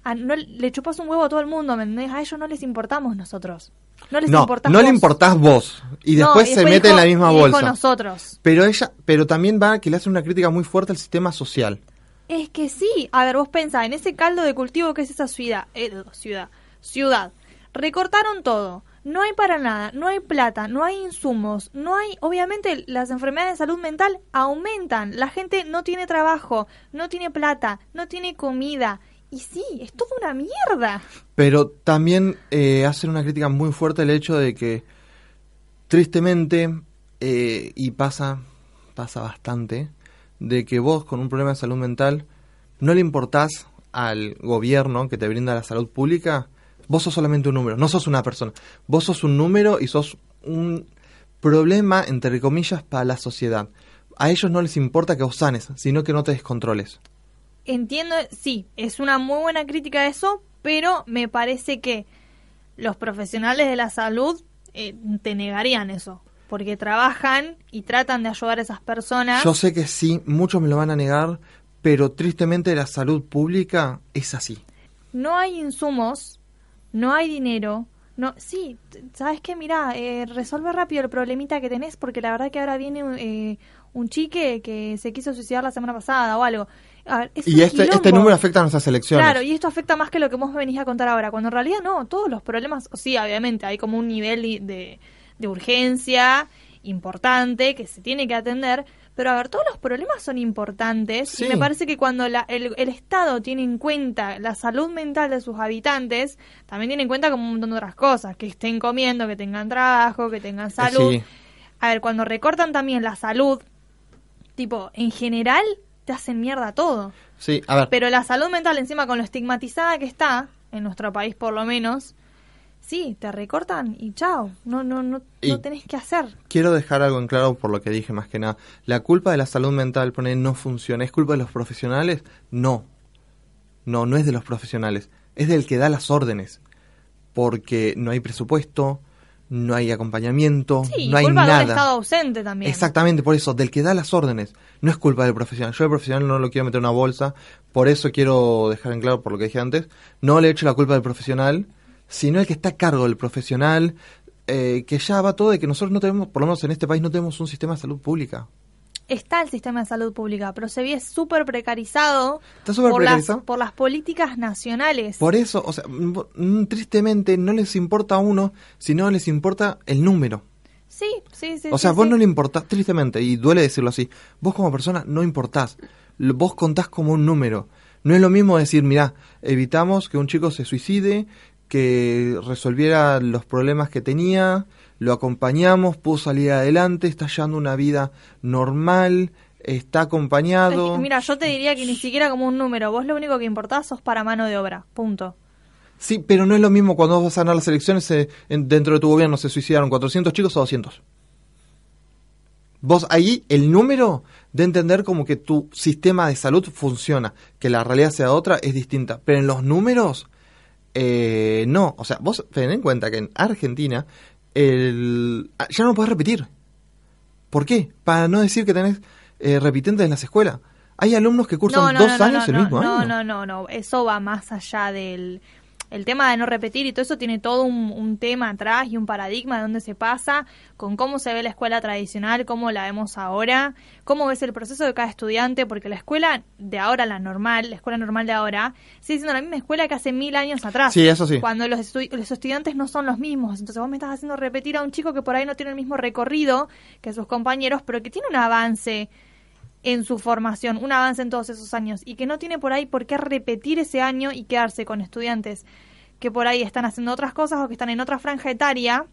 a- no, le chupas un huevo a todo el mundo, ¿me entendés? A ellos no les importamos nosotros. No les No, importás no le vos. importás vos y No, después se mete dijo- en la misma bolsa. nosotros. Pero ella, pero también va que le hace una crítica muy fuerte al sistema social. Es que sí, a ver, vos pensá, en ese caldo de cultivo que es esa ciudad, eh, ciudad, ciudad, recortaron todo, no hay para nada, no hay plata, no hay insumos, no hay, obviamente las enfermedades de salud mental aumentan, la gente no tiene trabajo, no tiene plata, no tiene comida, y sí, es toda una mierda. Pero también eh, hacen una crítica muy fuerte el hecho de que, tristemente, eh, y pasa, pasa bastante, de que vos con un problema de salud mental no le importás al gobierno que te brinda la salud pública, vos sos solamente un número, no sos una persona. Vos sos un número y sos un problema, entre comillas, para la sociedad. A ellos no les importa que vos sanes, sino que no te descontroles. Entiendo, sí, es una muy buena crítica a eso, pero me parece que los profesionales de la salud eh, te negarían eso, porque trabajan y tratan de ayudar a esas personas. Yo sé que sí, muchos me lo van a negar, pero tristemente la salud pública es así. No hay insumos, no hay dinero. No, sí, sabes qué, mira, eh, resuelve rápido el problemita que tenés, porque la verdad que ahora viene eh, un chique que se quiso suicidar la semana pasada o algo. A ver, es Y un este, este número afecta a nuestras elecciones. Claro, y esto afecta más que lo que vos venís a contar ahora, cuando en realidad no, todos los problemas, o sí, obviamente hay como un nivel de, de urgencia importante que se tiene que atender, pero a ver, todos los problemas son importantes Sí. y me parece que cuando la- el, el Estado tiene en cuenta la salud mental de sus habitantes, también tiene en cuenta como un montón de otras cosas, que estén comiendo, que tengan trabajo, que tengan salud. sí. A ver, cuando recortan también la salud, tipo, en general te hacen mierda todo. Sí, a ver, Pero la salud mental, encima con lo estigmatizada que está, en nuestro país por lo menos, sí, te recortan y chao, no, no, no, Y- no tenés que hacer. quiero dejar algo en claro por lo que dije más que nada. La culpa de la salud mental, pone, no funciona. ¿Es culpa de los profesionales? No. No, no es de los profesionales. Es del que da las órdenes. Porque no hay presupuesto, no hay acompañamiento, Sí, no hay culpa de nada. estado ausente también. Exactamente, por eso, del que da las órdenes. No es culpa del profesional. Yo al profesional no lo quiero meter en una bolsa. Por eso quiero dejar en claro, por lo que dije antes, no le echo la culpa al profesional, sino el que está a cargo del profesional, eh, que ya va todo de que nosotros no tenemos, por lo menos en este país, no tenemos un sistema de salud pública. Está el sistema de salud pública, pero se ve súper precarizado, Está súper por, precarizado. Las, por las políticas nacionales. Por eso, o sea, mm, mm, tristemente no les importa a uno, sino les importa el número. Sí, sí, sí. O sea, sí, vos sí. no le importás, tristemente, y duele decirlo así, vos como persona no importás, vos contás como un número. No es lo mismo decir, mirá, evitamos que un chico se suicide, que resolviera los problemas que tenía, lo acompañamos, pudo salir adelante, está llevando una vida normal, está Es acompañado. Mira, yo te diría que ni siquiera como un número. Vos lo único que importás sos para mano de obra. Punto. Sí, pero no es lo mismo cuando vos vas a ganar las elecciones, eh, en- dentro de tu gobierno se suicidaron 400 chicos o 200. Vos ahí el número de entender como que tu sistema de salud funciona, que la realidad sea otra es distinta, pero en los números eh, no, o sea, vos ten en cuenta que en Argentina el, ah, ya no podés repetir. ¿Por qué? Para no decir que tenés eh, repitentes en las escuelas. Hay alumnos que cursan No, no, dos no, no, años no, el mismo no, año. No, no, no, eso va más allá del... el tema de no repetir y todo eso tiene todo un, un tema atrás y un paradigma de dónde se pasa, con cómo se ve la escuela tradicional, cómo la vemos ahora, cómo ves el proceso de cada estudiante, porque la escuela de ahora, la normal, la escuela normal de ahora, sigue siendo la misma escuela que hace mil años atrás. Sí, eso sí. Cuando los, estu- los estudiantes no son los mismos. Entonces vos me estás haciendo repetir a un chico que por ahí no tiene el mismo recorrido que sus compañeros, pero que tiene un avance en su formación, un avance en todos esos años y que no tiene por ahí por qué repetir ese año y quedarse con estudiantes que por ahí están haciendo otras cosas o que están en otra franja etaria,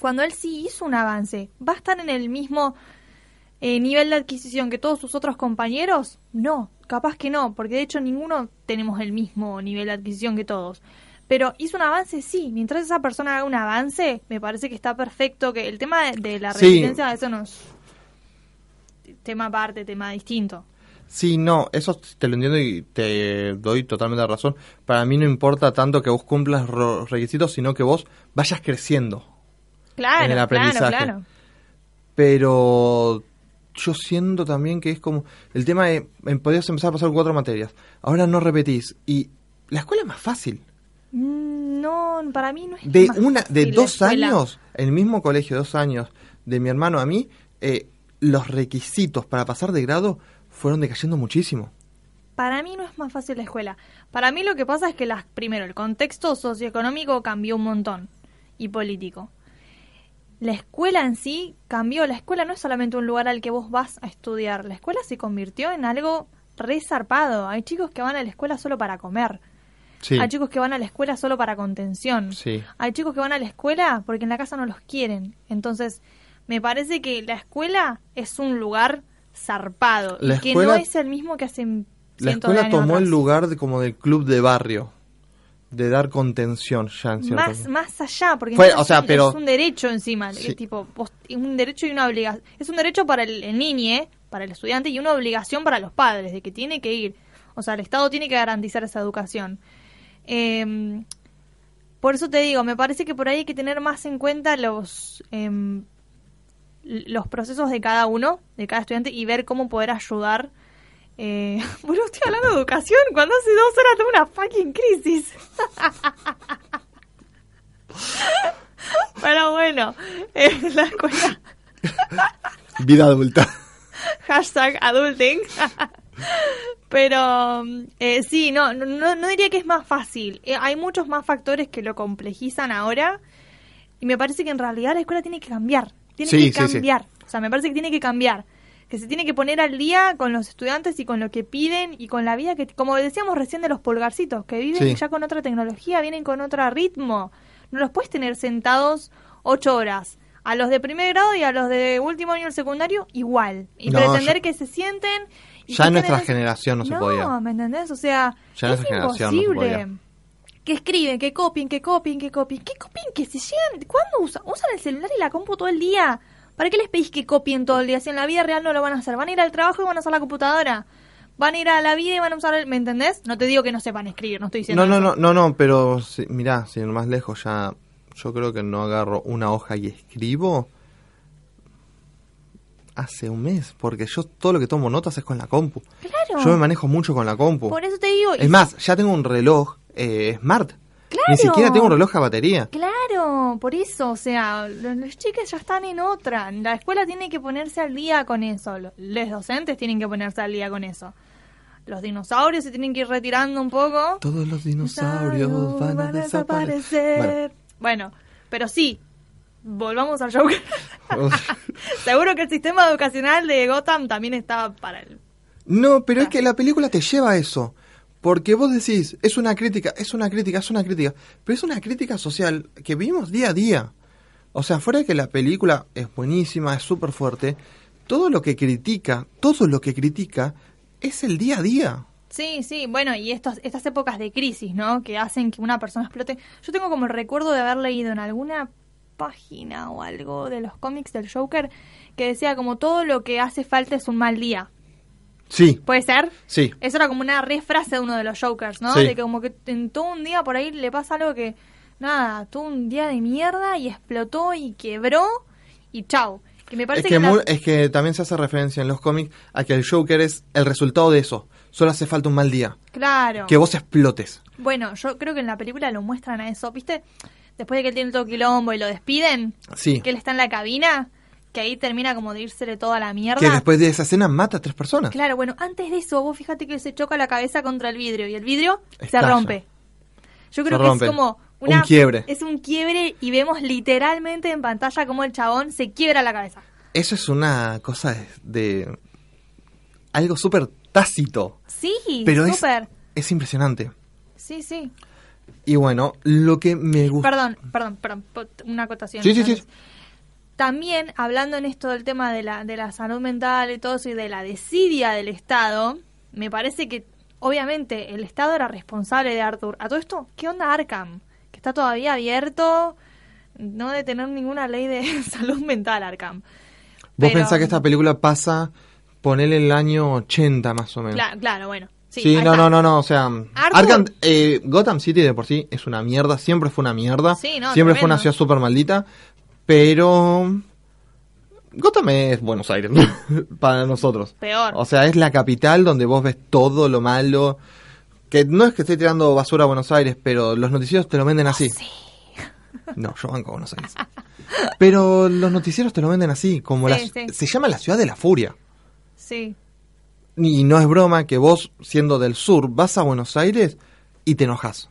cuando él sí hizo un avance, ¿va a estar en el mismo eh, nivel de adquisición que todos sus otros compañeros? No, capaz que no, porque de hecho ninguno tenemos el mismo nivel de adquisición que todos. Pero hizo un avance, sí. Mientras esa persona haga un avance, me parece que está perfecto. Que el tema de, de la Sí. resistencia, eso no es tema aparte, tema distinto. Sí, no, eso te lo entiendo y te doy totalmente razón. Para mí no importa tanto que vos cumplas ro- requisitos, sino que vos vayas creciendo. Claro, En el claro, aprendizaje. claro. Pero yo siento también que es como el tema de em, podías empezar a pasar cuatro materias. Ahora no repetís y la escuela es más fácil. Mm, No, para mí no es De más una de fácil la dos años, el mismo colegio, dos años de mi hermano a mí, eh, los requisitos para pasar de grado fueron decayendo muchísimo. Para mí no es más fácil la escuela. Para mí lo que pasa es que las, primero el contexto socioeconómico cambió un montón y político. La escuela en sí cambió. La escuela no es solamente un lugar al que vos vas a estudiar. La escuela se convirtió en algo resarpado. Hay chicos que van a la escuela solo para comer. Sí, Hay chicos que van a la escuela solo para contención. sí. Hay chicos que van a la escuela porque en la casa no los quieren. Entonces, me parece que la escuela es un lugar zarpado La y que no es el mismo que hace La de escuela tomó el lugar de, como del club de barrio, de dar contención ya en más más allá porque Fue- o sea, es pero- un derecho encima Sí. es tipo es un derecho y una obligación es un derecho para el, el niño para el estudiante y una obligación para los padres de que tiene que ir. O sea el estado tiene que garantizar esa educación. Em, por eso te digo me parece que por ahí hay que tener más en cuenta los em, los procesos de cada uno de cada estudiante y ver cómo poder ayudar eh, bueno, estoy hablando de educación cuando hace dos horas tuve una fucking crisis. Pero bueno, eh, la escuela, Vida adulta. hashtag adulting. Pero eh, sí, no, no, no diría que es más fácil. Eh, hay muchos más factores que lo complejizan ahora. Y me parece que en realidad la escuela tiene que cambiar. Tiene Sí, que sí, sí. cambiar. O sea, me parece que tiene que cambiar. Que se tiene que poner al día con los estudiantes y con lo que piden y con la vida que, como decíamos recién de los pulgarcitos, que viven ya con otra tecnología, vienen con otro ritmo. No los puedes tener sentados ocho horas. A los de primer grado y a los de último año del secundario, igual. Y No, pretender que se sienten. y Ya en nuestra generación no se podía. No, ¿me entendés? O sea, Ya es no se imposible. podía. Que escriben, que copien, que copien, que copien. ¿Qué copien? Que se llegan. ¿Cuándo usan? Usan el celular y la compu todo el día. ¿Para qué les pedís que copien todo el día? Si en la vida real no lo van a hacer. Van a ir al trabajo y van a usar la computadora. Van a ir a la vida y van a usar el. ¿Me entendés? No te digo que no sepan escribir, no estoy diciendo. No, no, eso. no, no, no, pero si, mirá, si más lejos ya, yo creo que no agarro una hoja y escribo hace un mes, porque yo todo lo que tomo notas es con la compu. Claro. Yo me manejo mucho con la compu. Por eso te digo. y Es más, ya tengo un reloj eh, smart. Claro. Ni siquiera tengo un reloj a batería. Claro, por eso, o sea, los, los chiques ya están en otra. La escuela tiene que ponerse al día con eso. Lo- Los docentes tienen que ponerse al día con eso. Los dinosaurios se tienen que ir retirando un poco. Todos los dinosaurios van a desaparecer. Bueno, pero sí, volvamos al Joker. Bueno. Seguro que el sistema educacional de Gotham también estaba para el... No, pero es que la película te lleva a eso. Porque vos decís, es una crítica, es una crítica, es una crítica. Pero es una crítica social que vivimos día a día. O sea, fuera de que la película es buenísima, es súper fuerte, todo lo que critica, todo lo que critica es el día a día. Sí, sí, bueno, y estos, estas épocas de crisis, ¿no? Que hacen que una persona explote. Yo tengo como el recuerdo de haber leído en alguna página o algo de los cómics del Joker que decía como todo lo que hace falta es un mal día. Sí, ¿Puede ser? sí. Eso era como una refrase de uno de los Jokers, ¿no? Sí. De que como que en todo un día por ahí le pasa algo que, nada, tuvo un día de mierda y explotó y quebró y chau. Que me Es parece que, que, la- es que también se hace referencia en los cómics a que el Joker es el resultado de eso. Solo hace falta un mal día. Claro. Que vos explotes. Bueno, yo creo que en la película lo muestran a eso, ¿viste? Después de que él tiene todo quilombo y lo despiden, Sí. que él está en la cabina, que ahí termina como de írsele toda la mierda. Que después de esa escena mata a tres personas. Claro, bueno, antes de eso, vos fíjate que se choca la cabeza contra el vidrio y el vidrio se rompe. Yo creo Se que rompe. es como Un una, quiebre. Es un quiebre y vemos literalmente en pantalla cómo el chabón se quiebra la cabeza. Eso es una cosa de... de- algo súper tácito. Sí, Pero es, súper. es impresionante. Sí, sí. Y bueno, lo que me gusta... Perdón, perdón, perdón, una acotación. Sí, sí, sí. También, hablando en esto del tema de la, de la salud mental y todo eso y de la desidia del Estado, me parece que, obviamente, el Estado era responsable de Arthur. A todo esto, ¿qué onda Arkham? Que está todavía abierto, no de tener ninguna ley de salud mental Arkham. Vos Pero- pensás que esta película pasa, ponele el año 80 más o menos. Cla- claro, bueno. Sí, no, no, no, no, o sea, Arthur- Arkham, eh, Gotham City de por sí es una mierda, siempre fue una mierda, Sí, no, siempre fue una ciudad súper maldita, pero Gotham es Buenos Aires para nosotros. Peor. O sea, es la capital donde vos ves todo lo malo, que no es que esté tirando basura a Buenos Aires, pero los noticieros te lo venden así. Sí. No, yo banco a Buenos Aires. Pero los noticieros te lo venden así, como Sí, la, sí. se llama la ciudad de la furia. Sí. Y no es broma que vos, siendo del sur, vas a Buenos Aires y te enojas.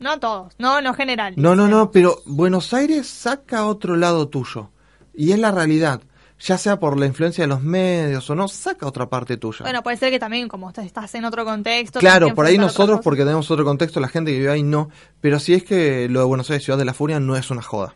No todos, no, no general. No, no, no, pero Buenos Aires saca otro lado tuyo. Y es la realidad. Ya sea por la influencia de los medios o no, saca otra parte tuya. Bueno, puede ser que también, como estás- estás en otro contexto. claro, por ahí nosotros, cosas. porque tenemos otro contexto, la gente que vive ahí no. Pero si es que lo de Buenos Aires, Ciudad de la Furia, no es una joda.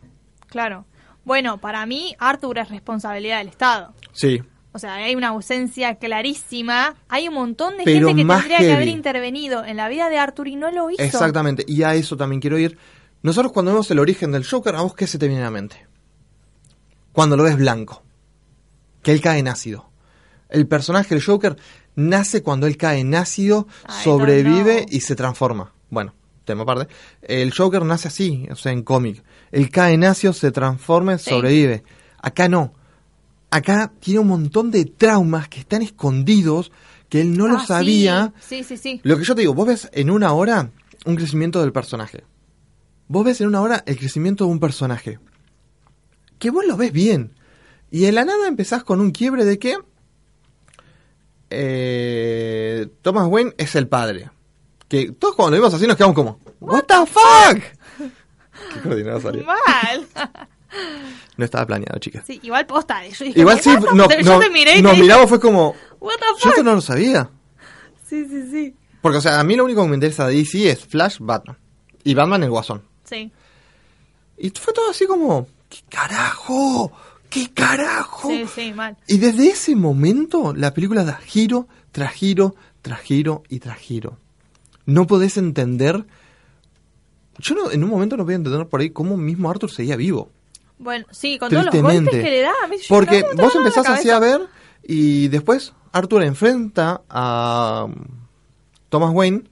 Claro. Bueno, para mí, Arthur es responsabilidad del Estado. Sí. O sea, hay una ausencia clarísima. Hay un montón de Pero gente que tendría que haber intervenido en la vida de Arthur y no lo hizo. Exactamente, y a eso también quiero ir. Nosotros cuando vemos el origen del Joker, ¿a vos qué se te viene a la mente? Cuando lo ves blanco, que él cae en ácido. El personaje del Joker nace cuando él cae en ácido, I sobrevive y se transforma. Bueno, tema aparte. El Joker nace así, o sea, en cómic. Él cae en ácido, se transforma, Sí. sobrevive. Acá no. Acá tiene un montón de traumas que están escondidos, que él no lo Ah, sabía. Sí, sí, sí. Lo que yo te digo, vos ves en una hora un crecimiento del personaje. Vos ves en una hora el crecimiento de un personaje. Que vos lo ves bien. Y en la nada empezás con un quiebre de que eh, Thomas Wayne es el padre. Que todos cuando lo vimos así nos quedamos como, ¿What the fuck? Qué coordinado salió. Mal. No estaba planeado, chicas. sí, igual posta. Yo dije, Igual sí, yo te miré y nos te dije, miramos, fue como, What the yo fuck? esto no lo sabía. Sí, sí, sí. Porque, o sea, a mí lo único que me interesa de DC es Flash, Batman. Y Batman el Guasón. Sí. Y fue todo así como, ¿qué carajo? ¿Qué carajo? Sí, sí, mal. Y desde ese momento la película da giro tras giro, tras giro y tras giro. No podés entender... Yo no, en un momento no podía entender por ahí cómo mismo Arthur seguía vivo. Bueno, sí, con todos los golpes que le da. a mí Porque no, vos en la empezás así a ver y después Arthur enfrenta a um, Thomas Wayne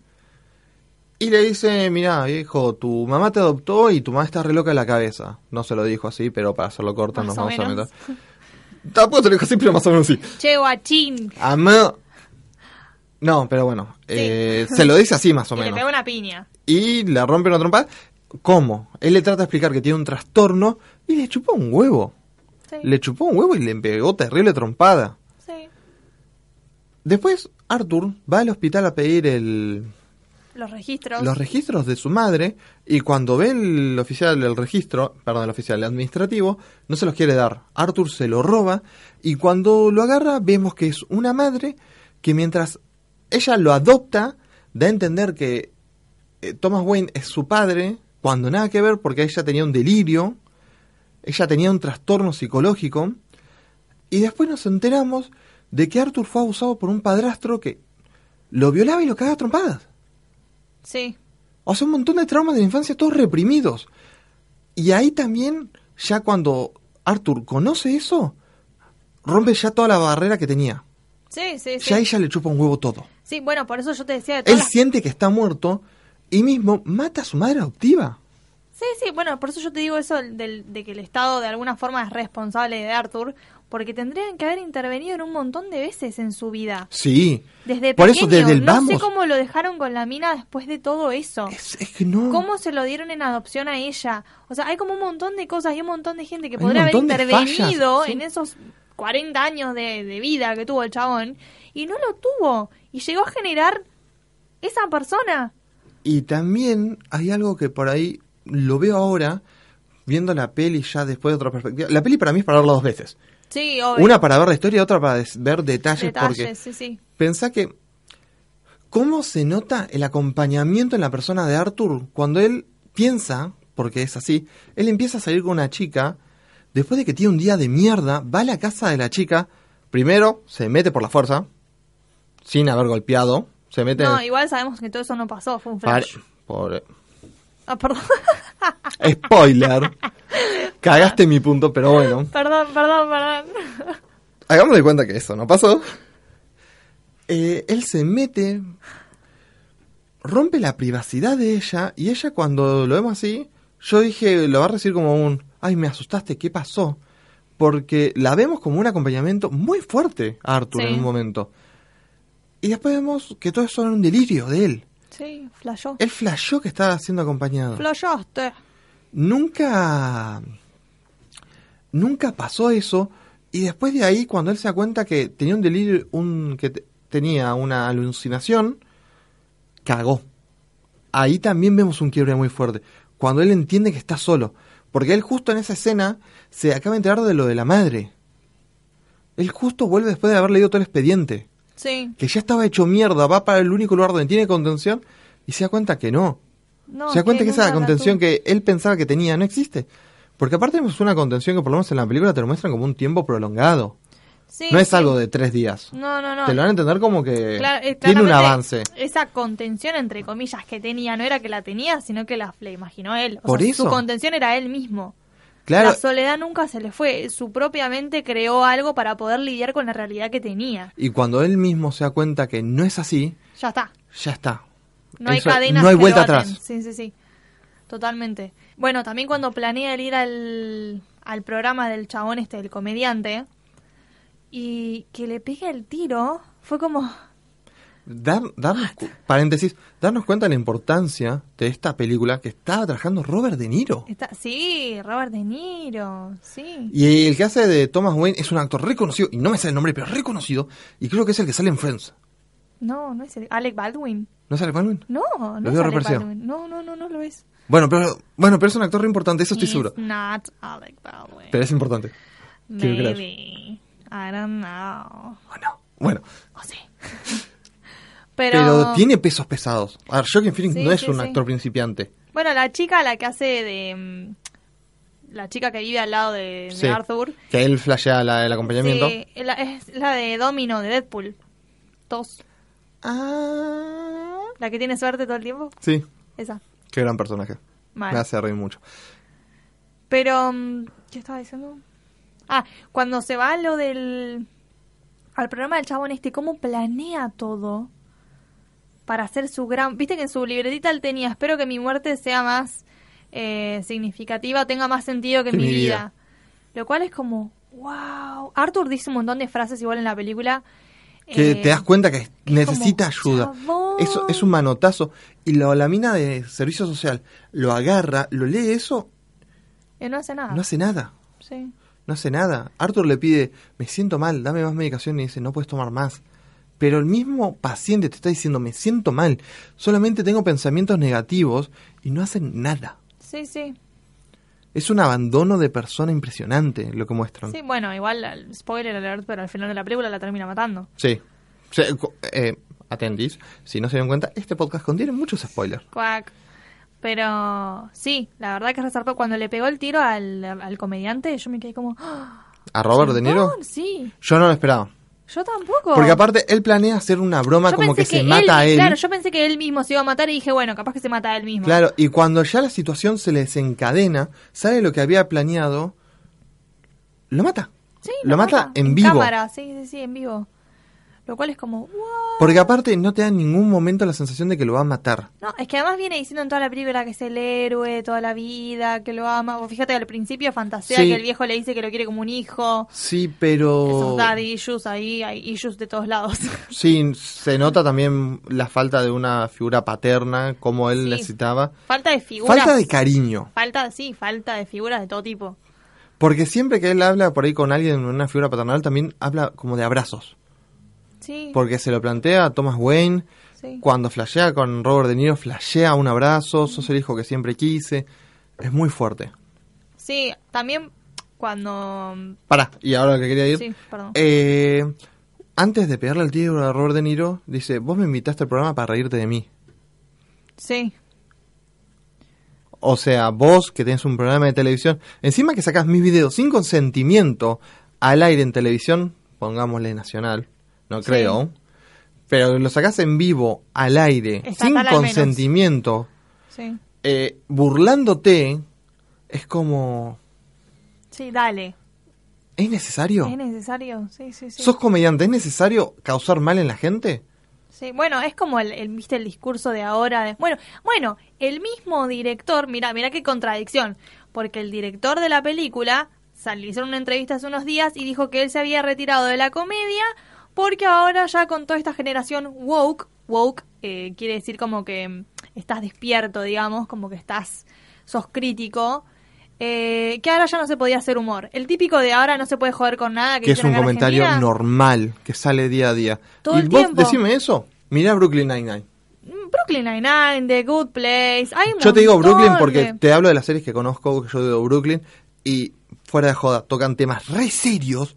y le dice, mira viejo, tu mamá te adoptó y tu mamá está re loca de la cabeza. No se lo dijo así, pero para hacerlo corto Más nos vamos a menos. meter. Tampoco se lo dijo así, pero más o menos sí. Che, guachín. Amá. No, pero bueno, eh, se lo dice así más o Y le menos. pega una piña. Y le rompe una trompa. ¿Cómo? Él le trata de explicar que tiene un trastorno y le chupó un huevo. Sí. Le chupó un huevo y le pegó terrible trompada. Sí. Después, Arthur va al hospital a pedir el, Los registros. los registros de su madre y cuando ve el oficial del registro, perdón, el oficial el administrativo, no se los quiere dar. Arthur se lo roba y cuando lo agarra vemos que es una madre que mientras ella lo adopta, da a entender que eh, Thomas Wayne es su padre, cuando nada que ver porque ella tenía un delirio, ella tenía un trastorno psicológico y después nos enteramos de que Arthur fue abusado por un padrastro que lo violaba y lo cagaba a trompadas. Sí. O sea, un montón de traumas de la infancia, todos reprimidos. Y ahí también, ya cuando Arthur conoce eso, rompe ya toda la barrera que tenía. Sí, sí, sí. Ya ella le chupa un huevo todo. Sí, bueno, por eso yo te decía de Él las- siente que está muerto y mismo mata a su madre adoptiva. Sí, sí, bueno, por eso yo te digo eso del, de que el Estado de alguna forma es responsable de Arthur, Porque tendrían que haber intervenido en un montón de veces en su vida. Sí. Desde Por pequeño. eso desde el no vamos. sé cómo lo dejaron con la mina después de todo eso. Es, es que no. ¿Cómo se lo dieron en adopción a ella? O sea, hay como un montón de cosas y un montón de gente que Hay podría haber de intervenido fallas, sí. en esos 40 años de, de vida que tuvo el chabón y no lo tuvo. Y llegó a generar esa persona. Y también hay algo que por ahí lo veo ahora, viendo la peli ya después de otra perspectiva. La peli para mí es para verla dos veces. Sí, obvio. Una para ver la historia y otra para ver detalles, Detalles, porque sí, sí. pensá que cómo se nota el acompañamiento en la persona de Arthur cuando él piensa, porque es así, él empieza a salir con una chica, después de que tiene un día de mierda, va a la casa de la chica, primero se mete por la fuerza, sin haber golpeado, se mete No, en- igual sabemos que todo eso no pasó, fue un Pare- flash. por- Ah, perdón. Spoiler. Cagaste mi punto, pero bueno. perdón, perdón, perdón. Hagamos de cuenta que eso no pasó. Eh, él se mete, rompe la privacidad de ella, y ella cuando lo vemos así, yo dije, lo va a recibir como un, ay, me asustaste, ¿qué pasó? Porque la vemos como un acompañamiento muy fuerte a Arthur Sí. en un momento. Y después vemos que todo eso era un delirio de él. Sí, flashó. Él flashó que estaba siendo acompañado. Flashaste. nunca nunca pasó eso y después de ahí cuando él se da cuenta que tenía un delirio un que te- tenía una alucinación cagó ahí también vemos un quiebre muy fuerte cuando él entiende que está solo porque él justo en esa escena se acaba de enterar de lo de la madre él justo vuelve después de haber leído todo el expediente Sí. que ya estaba hecho mierda va para el único lugar donde tiene contención y se da cuenta que no No, se da cuenta que, esa contención que él pensaba que tenía no existe. Porque aparte es una contención que por lo menos en la película te lo muestran como un tiempo prolongado. Sí, no es sí. algo de tres días. No, no, no. Te lo van a entender como que Claro, eh, tiene un avance. Esa contención, entre comillas, que tenía, no era que la tenía, sino que la, la imaginó él. O Por sea, eso. Su contención era él mismo. Claro, La soledad nunca se le fue. Su propia mente creó algo para poder lidiar con la realidad que tenía. y cuando él mismo se da cuenta que no es así, Ya está. ya está. No hay cadenas No hay que vuelta atrás. Sí, sí, sí. Totalmente. Bueno, también cuando planea el ir al, al programa del chabón este, del comediante, y que le pegue el tiro, fue como... Dar, darnos, paréntesis, darnos cuenta de la importancia de esta película que estaba trabajando Robert De Niro. Está, sí, Robert De Niro, sí. Y el que hace de Thomas Wayne es un actor reconocido, y no me sale el nombre, pero reconocido, y creo que es el que sale en Friends. No, no es el- Alec Baldwin. ¿No sale Baldwin? No, no Lo es Alec. Baldwin. No, no, no, no lo es. Bueno, pero, bueno, pero es un actor re importante, eso estoy He's seguro. not Alec Baldwin. Pero es importante. Maybe. I don't know. ¿O no? Bueno, O sí. Pero, pero, tiene pesos pesados. A ver, Joaquin Phoenix Sí, no es sí, un actor principiante. Bueno, la chica, la que hace de... mm, La chica que vive al lado de, de Sí. Arthur. Que él flashea la- el acompañamiento. sí, la- es la de Domino, de Deadpool. Dos. Ah, La que tiene suerte todo el tiempo. sí, Esa. qué gran personaje. Mal. Me hace reír mucho. Pero, mm, ¿qué estaba diciendo? Ah, cuando se va a lo del... Al programa del chabón este, ¿cómo planea todo? Para hacer su gran... Viste que en su libretita él tenía, espero que mi muerte sea más eh, significativa, tenga más sentido que, Que mi mi vida. vida. Lo cual es como, wow. Arthur dice un montón de frases igual en la película. Que eh, te das cuenta que necesita como, ayuda. "Chabón". Eso es un manotazo. Y lo- la mina de servicio social lo agarra, lo lee eso, eh, no hace nada. no hace nada. Sí. No hace nada. Arthur le pide, me siento mal, dame más medicación y dice, no puedes tomar más. Pero el mismo paciente te está diciendo, me siento mal, solamente tengo pensamientos negativos y no hacen nada. Sí, sí. Es un abandono de persona impresionante lo que muestran. Sí, bueno, igual, al- spoiler alert, pero al final de la película la termina matando. Sí. Sí, co- eh, atendís, si no se dieron cuenta, este podcast contiene muchos spoilers. Cuac. Pero sí, la verdad que es resarpado. Cuando le pegó el tiro al, al comediante, yo me quedé como. ¡Ah! ¿A Robert De Niro? Sí, Yo no lo esperaba. Yo tampoco. Porque aparte, él planea hacer una broma Yo como que, se mata a él. Claro, yo pensé que él mismo se iba a matar y dije, bueno, capaz que se mata a él mismo. Claro, y cuando ya la situación se le desencadena, sale lo que había planeado, lo mata. Sí, lo mata en vivo. cámara, sí, sí, sí, en vivo. Lo cual es como, "What?". Porque aparte no te da en ningún momento la sensación de que lo va a matar. No, es que además viene diciendo en toda la película que es el héroe toda la vida, que lo ama. Vos fíjate al principio fantasea Sí. que el viejo le dice que lo quiere como un hijo. Sí, Esos pero... daddy issues ahí, hay issues de todos lados. Sí, se nota también la falta de una figura paterna como él Sí. necesitaba. falta de figuras. Falta de cariño. Falta, sí, falta de figuras de todo tipo. Porque siempre que él habla por ahí con alguien, una figura paternal, también habla como de abrazos. Sí, Porque se lo plantea a Thomas Wayne. sí. Cuando flashea con Robert De Niro, flashea un abrazo. Sos el hijo que siempre quise. Es muy fuerte. Sí, también cuando... Pará, y ahora lo que quería ir. Sí, perdón. Eh, antes de pegarle el tiro a Robert De Niro, dice: Vos me invitaste al programa para reírte de mí. Sí, O sea, vos que tenés un programa de televisión, encima que sacás mis videos sin consentimiento al aire en televisión, pongámosle nacional, no Sí. creo, pero lo sacás en vivo al aire Estatal sin consentimiento, sí. eh, burlándote, es como... Sí, dale. ¿Es necesario? ¿Es necesario? Sí, sí, sí. ¿Sos comediante? ¿Es necesario causar mal en la gente? Sí, bueno, es como el, el, viste el discurso de ahora. de- bueno, bueno, el mismo director, mira, mira qué contradicción, porque el director de la película salió hizo una entrevista hace unos días y dijo que él se había retirado de la comedia porque ahora ya con toda esta generación woke, woke eh, quiere decir como que mm, estás despierto, digamos, como que estás, sos crítico. eh, que ahora ya no se podía hacer humor. El típico de ahora no se puede joder con nada. Que, Que es un comentario Argentina. normal, que sale día a día. Todo y el vos tiempo. decime eso, mirá Brooklyn Nine-Nine. Mm, Brooklyn Nine-Nine, The Good Place. Hay un Yo te digo Brooklyn porque de- te hablo de las series que conozco, yo digo Brooklyn, y fuera de joda, tocan temas re serios,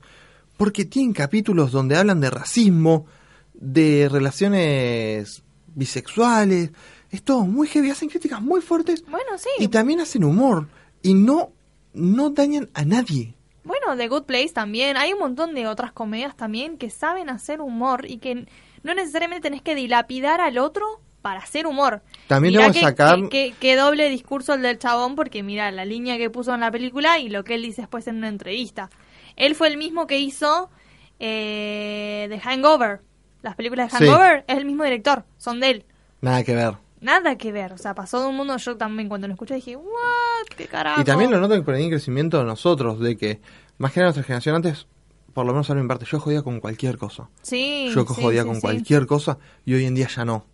porque tienen capítulos donde hablan de racismo, de relaciones bisexuales, es todo muy heavy, hacen críticas muy fuertes Bueno, sí. y también hacen humor, y no, no dañan a nadie. Bueno, The Good Place también. Hay un montón de otras comedias también que saben hacer humor y que no necesariamente tenés que dilapidar al otro para hacer humor. También Mirá que, sacar- que, que- que doble discurso el del chabón porque mira la línea que puso en la película y lo que él dice después en una entrevista. Él fue el mismo que hizo eh, The Hangover. Las películas de Sí. Hangover es el mismo director, son de él. Nada que ver. Nada que ver, o sea, pasó de un mundo, yo también cuando lo escuché dije, what, qué carajo. Y también lo noto por ahí en crecimiento de nosotros, de que más que nada nuestra generación antes, por lo menos a me parte, yo jodía con cualquier cosa. Sí, Yo sí, jodía sí, con cualquier cosa y hoy en día ya no.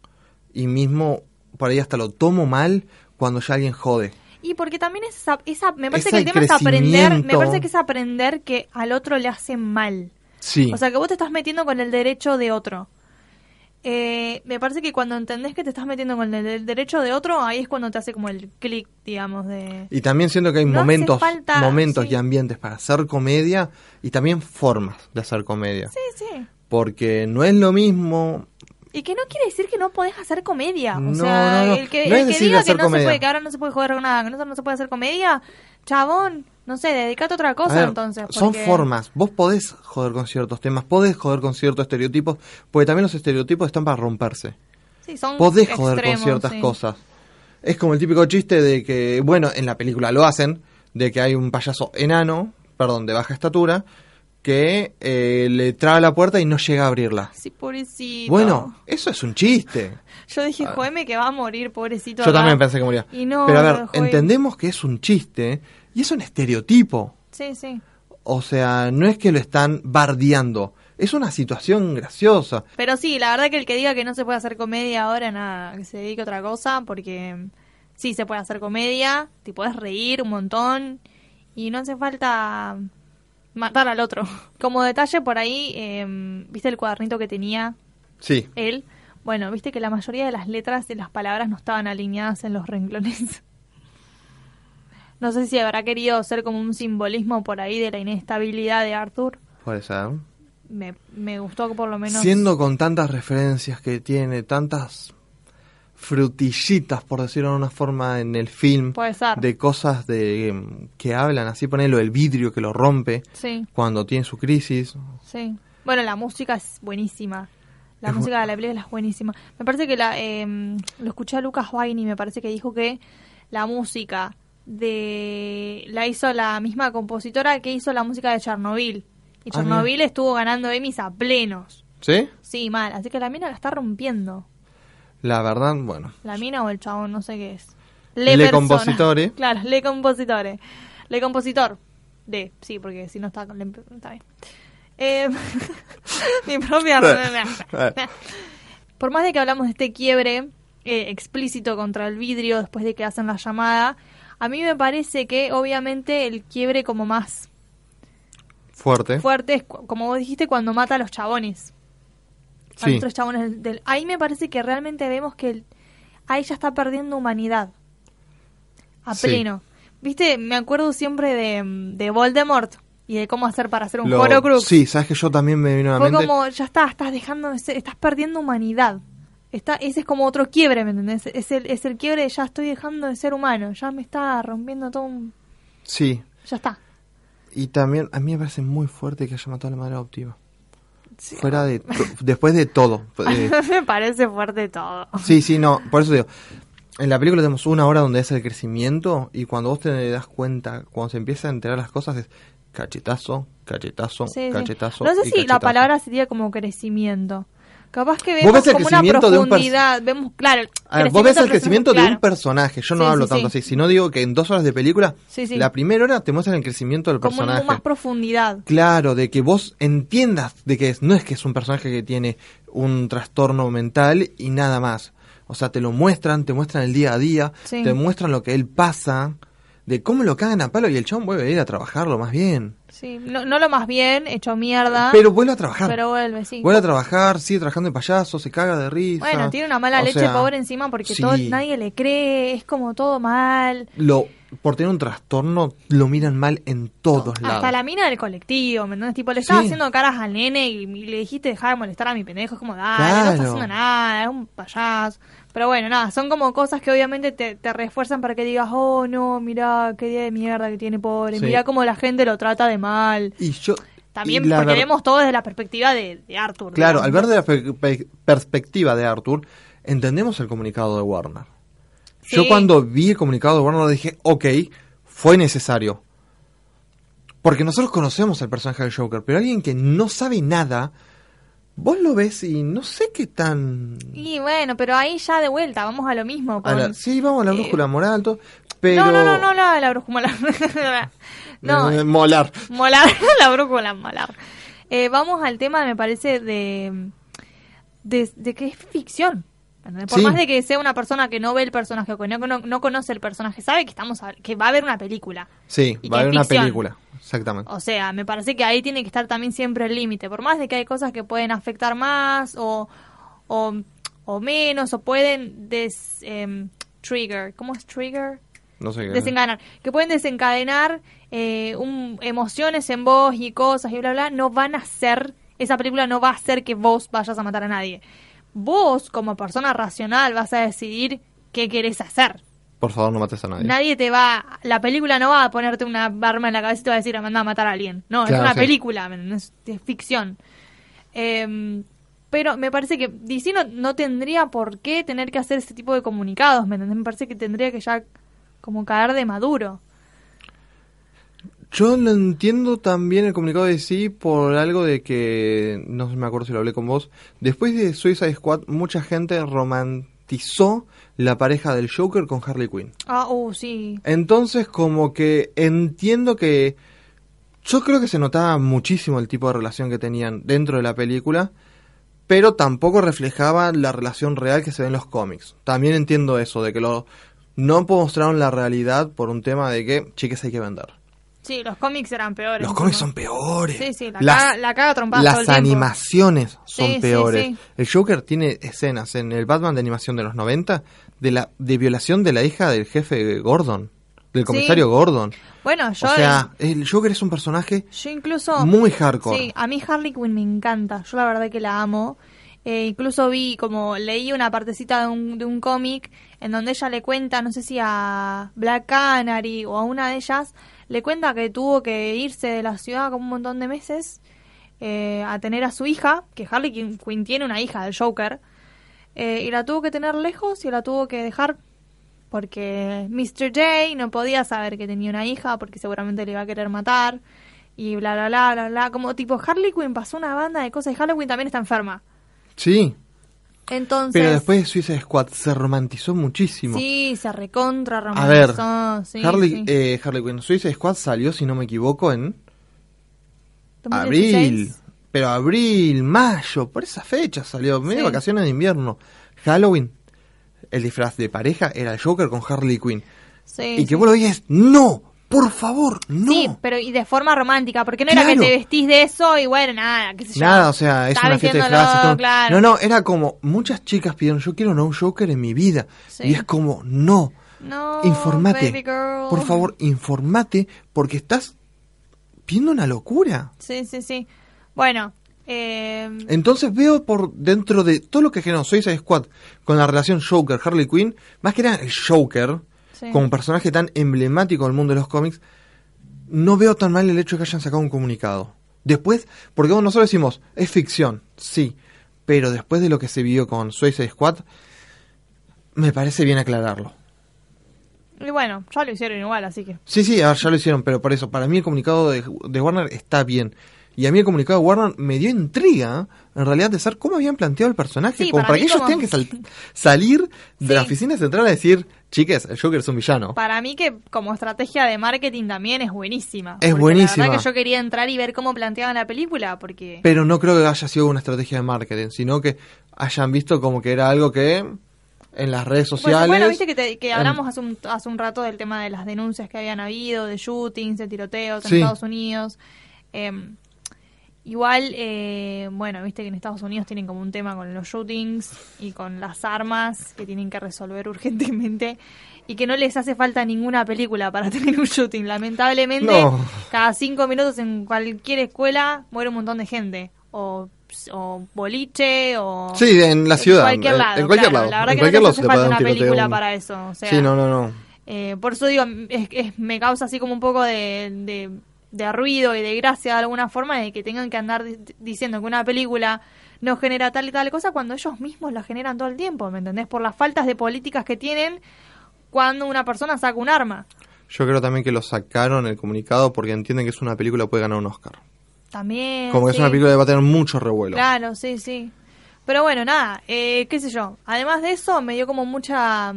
Y mismo por ahí hasta lo tomo mal cuando ya alguien jode. Y porque también es esa, esa- me parece que el tema es aprender, me parece que es aprender que al otro le hace mal. Sí. O sea, que vos te estás metiendo con el derecho de otro. Eh, me parece que cuando entendés que te estás metiendo con el, el derecho de otro, ahí es cuando te hace como el clic, digamos, de... y también siento que hay no momentos, falta, momentos sí. y ambientes para hacer comedia y también formas de hacer comedia. Sí, sí. Porque no es lo mismo. Y que no quiere decir que no podés hacer comedia. O No, sea, no, no. el que, el que diga que no comedia. se puede, que ahora no se puede joder con nada, que no, no se puede hacer comedia, chabón, no sé, dedicate a otra A cosa ver, entonces. Son formas. Vos podés joder con ciertos temas, podés joder con ciertos estereotipos, porque también los estereotipos están para romperse. Sí, son podés joder extremos, con ciertas sí. cosas. Es como el típico chiste de que, bueno, en la película lo hacen, de que hay un payaso enano, perdón, de baja estatura, que eh, le traba la puerta y no llega a abrirla. Sí, pobrecito. Bueno, eso es un chiste. Yo dije, joeme que va a morir, pobrecito. Yo acá". también pensé que moría. Y no, Pero a ver, entendemos que es un chiste y es un estereotipo. Sí, sí. O sea, no es que lo están bardeando, es una situación graciosa. Pero sí, la verdad que el que diga que no se puede hacer comedia ahora, nada, que se dedique a otra cosa, porque mm, sí se puede hacer comedia, te puedes reír un montón y no hace falta matar al otro. Como detalle por ahí, em, ¿viste el cuadernito que tenía Sí, él? Bueno, viste que la mayoría de las letras y las palabras no estaban alineadas en los renglones. No sé si habrá querido ser como un simbolismo por ahí de la inestabilidad de Arthur. puede ser. Me, me gustó que por lo menos... Siendo con tantas referencias que tiene, tantas frutillitas, por decirlo de una forma, en el film, Puede ser. de cosas de mm, que hablan, así ponerlo el vidrio que lo rompe Sí, cuando tiene su crisis. sí. Bueno, la música es buenísima. La Es bu- música de la película es buenísima. Me parece que la em, lo escuché a Lucas y me parece que dijo que la música de la hizo la misma compositora que hizo la música de Chernobyl. Y Ah, Chernobyl estuvo ganando Emmys a plenos. ¿Sí? Sí, mal. Así que la mina la está rompiendo. La verdad, bueno. La mina o el chabón, no sé qué es. Le compositore. Claro, le compositore. Le compositor. De, sí, porque si no está, le- está bien. Eh, mi propia... Por más de que hablamos de este quiebre eh, explícito contra el vidrio después de que hacen la llamada, a mí me parece que obviamente el quiebre como más Fuerte. fuerte es, como vos dijiste, cuando mata a los chabones. A Sí. los tres chabones del, del- Ahí me parece que realmente vemos que el- ahí ya está perdiendo humanidad. A Sí. pleno. Viste, me acuerdo siempre de, de Voldemort y de cómo hacer para hacer un Horocrux. Sí, sabes que yo también me vino a la Fue mente. como, ya está, estás dejando estás perdiendo humanidad. Está, ese es como otro quiebre, ¿me entendés? Es el, es el quiebre de ya estoy dejando de ser humano, ya me está rompiendo todo un... Sí. Ya está. Y también a mí me parece muy fuerte que haya matado a la madre adoptiva. Fuera de... después de todo. Eh, me parece fuerte todo. sí, sí, no. Por eso digo. En la película tenemos una hora donde es el crecimiento y cuando vos te das cuenta, cuando se empiezan a enterar las cosas es cachetazo, cachetazo, Sí, sí. cachetazo. No sé si la palabra sería como crecimiento. Capaz que vemos como una crecimiento de un profundidad, vemos, claro, ver, vos ves el crecimiento de un personaje. Yo no Sí, hablo sí, tanto sí. así, sino digo que en dos horas de película, la primera hora te muestran el crecimiento del como personaje. en más profundidad. Claro, de que vos entiendas de que es, no es que es un personaje que tiene un trastorno mental y nada más. O sea, te lo muestran, te muestran el día a día, te muestran lo que él pasa, de cómo lo cagan a palo y el chabón vuelve a ir a trabajarlo más bien. Sí, no, no lo más bien, hecho mierda, Pero vuelve a trabajar. pero vuelve, sí. Vuelve a trabajar, sigue trabajando de payaso, se caga de risa. Bueno, tiene una mala O leche sea, pobre encima porque sí. todo, nadie le cree, es como todo mal. Lo, por tener un trastorno, lo miran mal en todos lados. Hasta la mina del colectivo, ¿me entendés? Tipo, le estaba Sí. haciendo caras al nene y, y le dijiste dejar de molestar a mi pendejo. Es como, dale, no está haciendo nada, es un payaso. Pero bueno, nada, son como cosas que obviamente te, te refuerzan para que digas, oh no, mira qué día de mierda que tiene pobre, Sí. mira cómo la gente lo trata de mal. Y yo... También porque ver- vemos todo desde la perspectiva de, de Arthur. Claro, al ver de la per- pe- perspectiva de Arthur, entendemos el comunicado de Warner. Yo cuando vi el comunicado de Warner dije, ok, fue necesario. Porque nosotros conocemos al personaje del Joker, pero alguien que no sabe nada, vos lo ves y no sé qué tan... Y bueno, pero ahí ya de vuelta, vamos a lo mismo. a Con... la- sí, vamos a la eh, brújula moral, todo, pero... No, no, no, no, la, la brújula molar. no, Eh, molar. molar, la brújula molar. Eh, vamos al tema, me parece, de, de, de que es ficción. Por Sí. más de que sea una persona que no ve el personaje o que no, no, no conoce el personaje, sabe que estamos a- que va a haber una película. Sí, va a haber una película, exactamente. O sea, me parece que ahí tiene que estar también siempre el límite. Por más de que hay cosas que pueden afectar más o, o, o menos o pueden des, em, trigger. ¿Cómo es trigger? No sé qué. desencadenar, que pueden desencadenar eh, un- emociones en vos y cosas y bla bla, no van a hacer, esa película no va a hacer que vos vayas a matar a nadie. Vos, como persona racional, vas a decidir qué querés hacer. Por favor, no mates a nadie. Nadie te va, la película no va a ponerte una arma en la cabeza y te va a decir, anda a matar a alguien. No, Claro, es una sí. película, ¿me entendés? es, ficción. Em, pero me parece que DC no, no tendría por qué tener que hacer ese tipo de comunicados, ¿me entendés? Me parece que tendría que ya como caer de maduro. Yo lo entiendo también el comunicado de sí por algo de que, no me acuerdo si lo hablé con vos, después de Suicide Squad mucha gente romantizó la pareja del Joker con Harley Quinn. Ah, uh, sí. Entonces como que entiendo que yo creo que se notaba muchísimo el tipo de relación que tenían dentro de la película, pero tampoco reflejaba la relación real que se ve en los cómics. También entiendo eso, de que lo, no mostraron la realidad por un tema de que, chiques, hay que vender. Sí, los cómics eran peores. Los cómics son peores. Sí, sí, la las, caga- la caga trompada todo Las el animaciones son Sí, sí, peores. sí. El Joker tiene escenas en el Batman de animación de los 90 de la de violación de la hija del jefe Gordon, del comisario Gordon. Bueno, yo, o sea, el Joker es un personaje yo incluso... muy hardcore. Sí, a mí Harley Quinn me encanta. Yo la verdad que la amo. Eh, incluso vi, como leí una partecita de un, de un cómic en donde ella le cuenta, no sé si a Black Canary o a una de ellas, le cuenta que tuvo que irse de la ciudad como un montón de meses eh, a tener a su hija, que Harley Quinn- Quinn tiene una hija del Joker, eh, y la tuvo que tener lejos y la tuvo que dejar porque Mr. J no podía saber que tenía una hija porque seguramente le iba a querer matar. y bla, bla, bla, bla, bla. Como tipo Harley Quinn pasó una banda de cosas y Halloween también está enferma. Sí, Entonces... pero después de Suicide Squad se romantizó muchísimo. Sí, se recontra A ver, romantizó, sí, Harley, sí. eh, Harley Quinn Suicide Squad salió, si no me equivoco, en 2016. abril. Pero abril, mayo, por esa fecha salió, medio Sí. vacaciones de invierno. Halloween, el disfraz de pareja era el Joker con Harley Quinn. Sí, y que vos lo veías, no, por favor, no. Sí, pero y de forma romántica, porque no era que te vestís de eso y bueno, nada, qué sé yo. Nada, o sea, es una fiesta de todo. claro. No, no, era como, muchas chicas pidieron, yo quiero no un Joker en mi vida. Sí. Y es como, no, No, informate. baby girl. Por favor, informate, porque estás viendo una locura. Sí, sí, sí. Bueno, eh, Entonces veo por dentro de todo lo que generó Suicide Squad con la relación Joker-Harley Quinn, más que era el Joker, Sí. como personaje tan emblemático del mundo de los cómics, no veo tan mal el hecho de que hayan sacado un comunicado. Después, porque nosotros decimos, es ficción, sí, pero después de lo que se vio con Suicide Squad, me parece bien aclararlo. y bueno, ya lo hicieron igual, así que. Sí, sí, a ver, ya lo hicieron, pero por eso, para mí el comunicado de, de Warner está bien. Y a mí el comunicado de Warner me dio intriga, en realidad, de saber cómo habían planteado el personaje, Sí, como para que ellos como- tengan que sal- salir de la oficina central a decir, chiques, el Joker es un villano. Para mí que como estrategia de marketing también es buenísima. Es buenísima. La verdad que yo quería entrar y ver cómo planteaban la película, porque... Pero no creo que haya sido una estrategia de marketing, sino que hayan visto como que era algo que en las redes Bueno, sociales... bueno, viste que, te- que en- hablamos hace un, hace un rato del tema de las denuncias que habían habido, de shootings, de tiroteos en Sí. Estados Unidos. Eh, igual, eh, bueno, viste que en Estados Unidos tienen como un tema con los shootings y con las armas que tienen que resolver urgentemente y que no les hace falta ninguna película para tener un shooting. Lamentablemente, No. cada cinco minutos en cualquier escuela muere un montón de gente. O, o boliche, o... Sí, en la ciudad, cualquier en- lado, en cualquier claro. lado. La verdad En que cualquier no se hace falta una un película para eso. O sea, Sí, no, no, no. eh, por eso digo, es, es- me causa así como un poco de, de, de ruido y de gracia de alguna forma de que tengan que andar di- diciendo que una película no genera tal y tal cosa cuando ellos mismos la generan todo el tiempo, ¿me entendés? Por las faltas de políticas que tienen cuando una persona saca un arma. Yo creo también que lo sacaron el comunicado porque entienden que es una película que puede ganar un Oscar. También. Como que es una película que va a tener mucho revuelo. Claro, sí, sí. Pero bueno, nada, eh, qué sé yo. Además de eso, me dio como mucha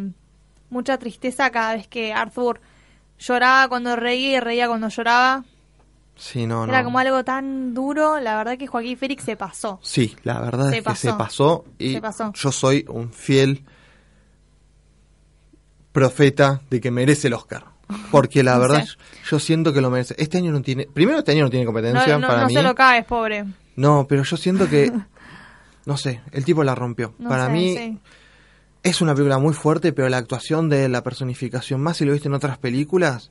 mucha tristeza cada vez que Arthur lloraba cuando reía y reía cuando lloraba. Sí, no, Era no. como algo tan duro. La verdad que Joaquín Félix se pasó. Sí, la verdad Se es que se pasó. y Se pasó. yo soy un fiel profeta de que merece el Oscar. Porque la No verdad sé. yo siento que lo merece. Este año no tiene, primero este año no tiene competencia No, no, para no mí. se lo caes, pobre. No, pero yo siento que no sé, el tipo la rompió. Para sé, mí sí. es una película muy fuerte, pero la actuación de la personificación, más si lo viste en otras películas,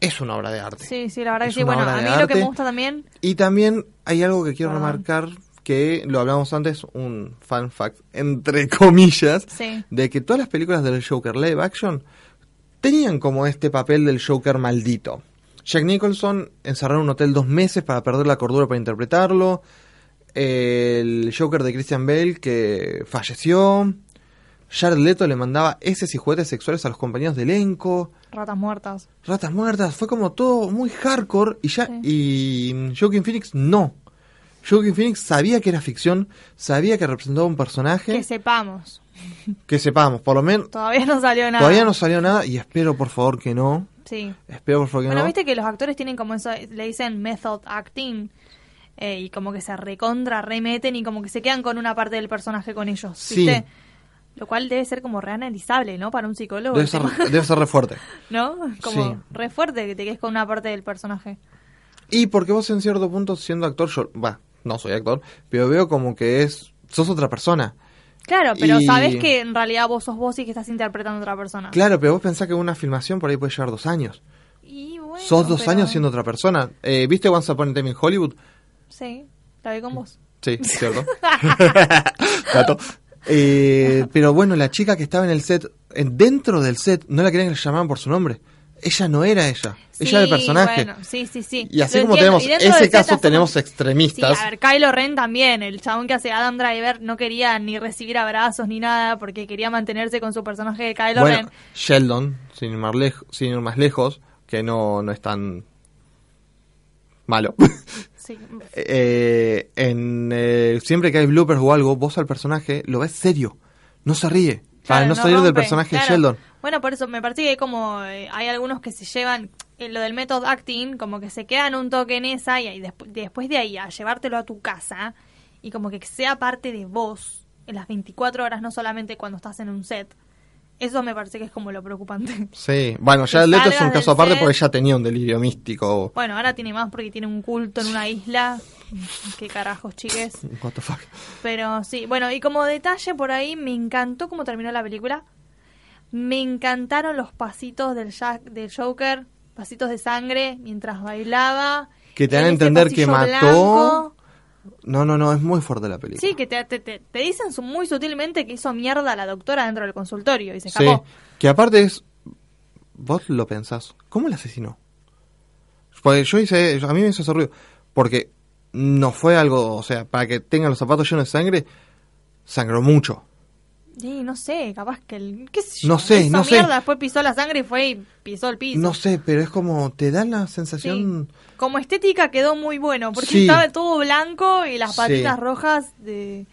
es una obra de arte. Sí, sí, la verdad Es que sí. Bueno, a mí lo que arte. me gusta también. Y también hay algo que quiero Perdón. remarcar, que lo hablamos antes, un fan fact, entre comillas, Sí. de que todas las películas del Joker live action tenían como este papel del Joker maldito. Jack Nicholson encerrado en un hotel dos meses para perder la cordura para interpretarlo. El Joker de Christian Bale que falleció. Jared Leto le mandaba heces y juguetes sexuales a los compañeros de elenco. Ratas muertas. Ratas muertas, fue como todo muy hardcore y ya Sí. y Joaquin Phoenix no. Joaquin Phoenix sabía que era ficción, sabía que representaba un personaje Que sepamos. que sepamos, por lo menos Todavía no salió nada. todavía no salió nada y espero por favor que no. Sí. Espero por favor que Bueno, no. viste que los actores tienen como eso, le dicen method acting. eh, y como que se recontra, remeten y como que se quedan con una parte del personaje con ellos. Sí. Lo cual debe ser como reanalizable, ¿no? Para un psicólogo. Debe ser, debe ser re fuerte. ¿No? Como Sí. re fuerte que te quedes con una parte del personaje. Y porque vos en cierto punto siendo actor, yo, va, no soy actor, pero veo como que es, sos otra persona. Claro, pero Y- sabes que en realidad vos sos vos y que estás interpretando a otra persona. Claro, pero vos pensás que una filmación por ahí puede llevar dos años. Y bueno, sos dos pero- años siendo otra persona. Eh, ¿Viste Once Upon a Time in Hollywood? Sí, la vi con vos. Sí, cierto. Dato. Eh, pero bueno, la chica que estaba en el set, en, dentro del set, no la querían que le llamaban por su nombre. Ella no era ella, ella era el personaje. Sí, sí, sí. Y así como entiendo. tenemos ese caso, tenemos extremistas. Sí, a ver, Kylo Ren también, el chabón que hace Adam Driver, no quería ni recibir abrazos ni nada porque quería mantenerse con su personaje de Kylo Ren. Sheldon, sin ir, más lejos, sin ir más lejos, que no, no es tan malo. Sí. Eh, en, eh, siempre que hay bloopers o algo, vos al personaje lo ves serio. No se ríe. para Claro, no salir del personaje de claro. Sheldon. Bueno, por eso me parece que hay como eh, hay algunos que se llevan eh, lo del method acting, como que se quedan un toque en esa y despu- después de ahí a llevártelo a tu casa y como que sea parte de vos en las 24 horas, no solamente cuando estás en un set. Eso me parece que es como lo preocupante. Sí, bueno, ya el Leto es un caso aparte porque ya tenía un delirio místico. Bueno, ahora tiene más porque tiene un culto en una isla. Qué carajos, chiques. What the fuck. Pero sí, bueno, y como detalle por ahí, me encantó cómo terminó la película. Me encantaron los pasitos del, Jack, del Joker, pasitos de sangre mientras bailaba. Que te dan a entender que mató. blanco. No, no, no, es muy fuerte la película. Sí, que te, te, te- te dicen muy sutilmente que hizo mierda a la doctora dentro del consultorio y se Sí, escapó. que aparte es. Vos lo pensás. ¿Cómo la asesinó? Porque yo hice. A mí me hizo ese ruido. Porque no fue algo. O sea, para que tengan los zapatos llenos de sangre, sangró mucho. Sí, no sé, capaz que el... ¿Qué sé yo? No sé, no sé. después pisó la sangre y fue y pisó el piso. No sé, pero es como. Te da la Sí. sensación. Como estética quedó muy bueno, porque Sí. estaba todo blanco y las Sí. patitas rojas de,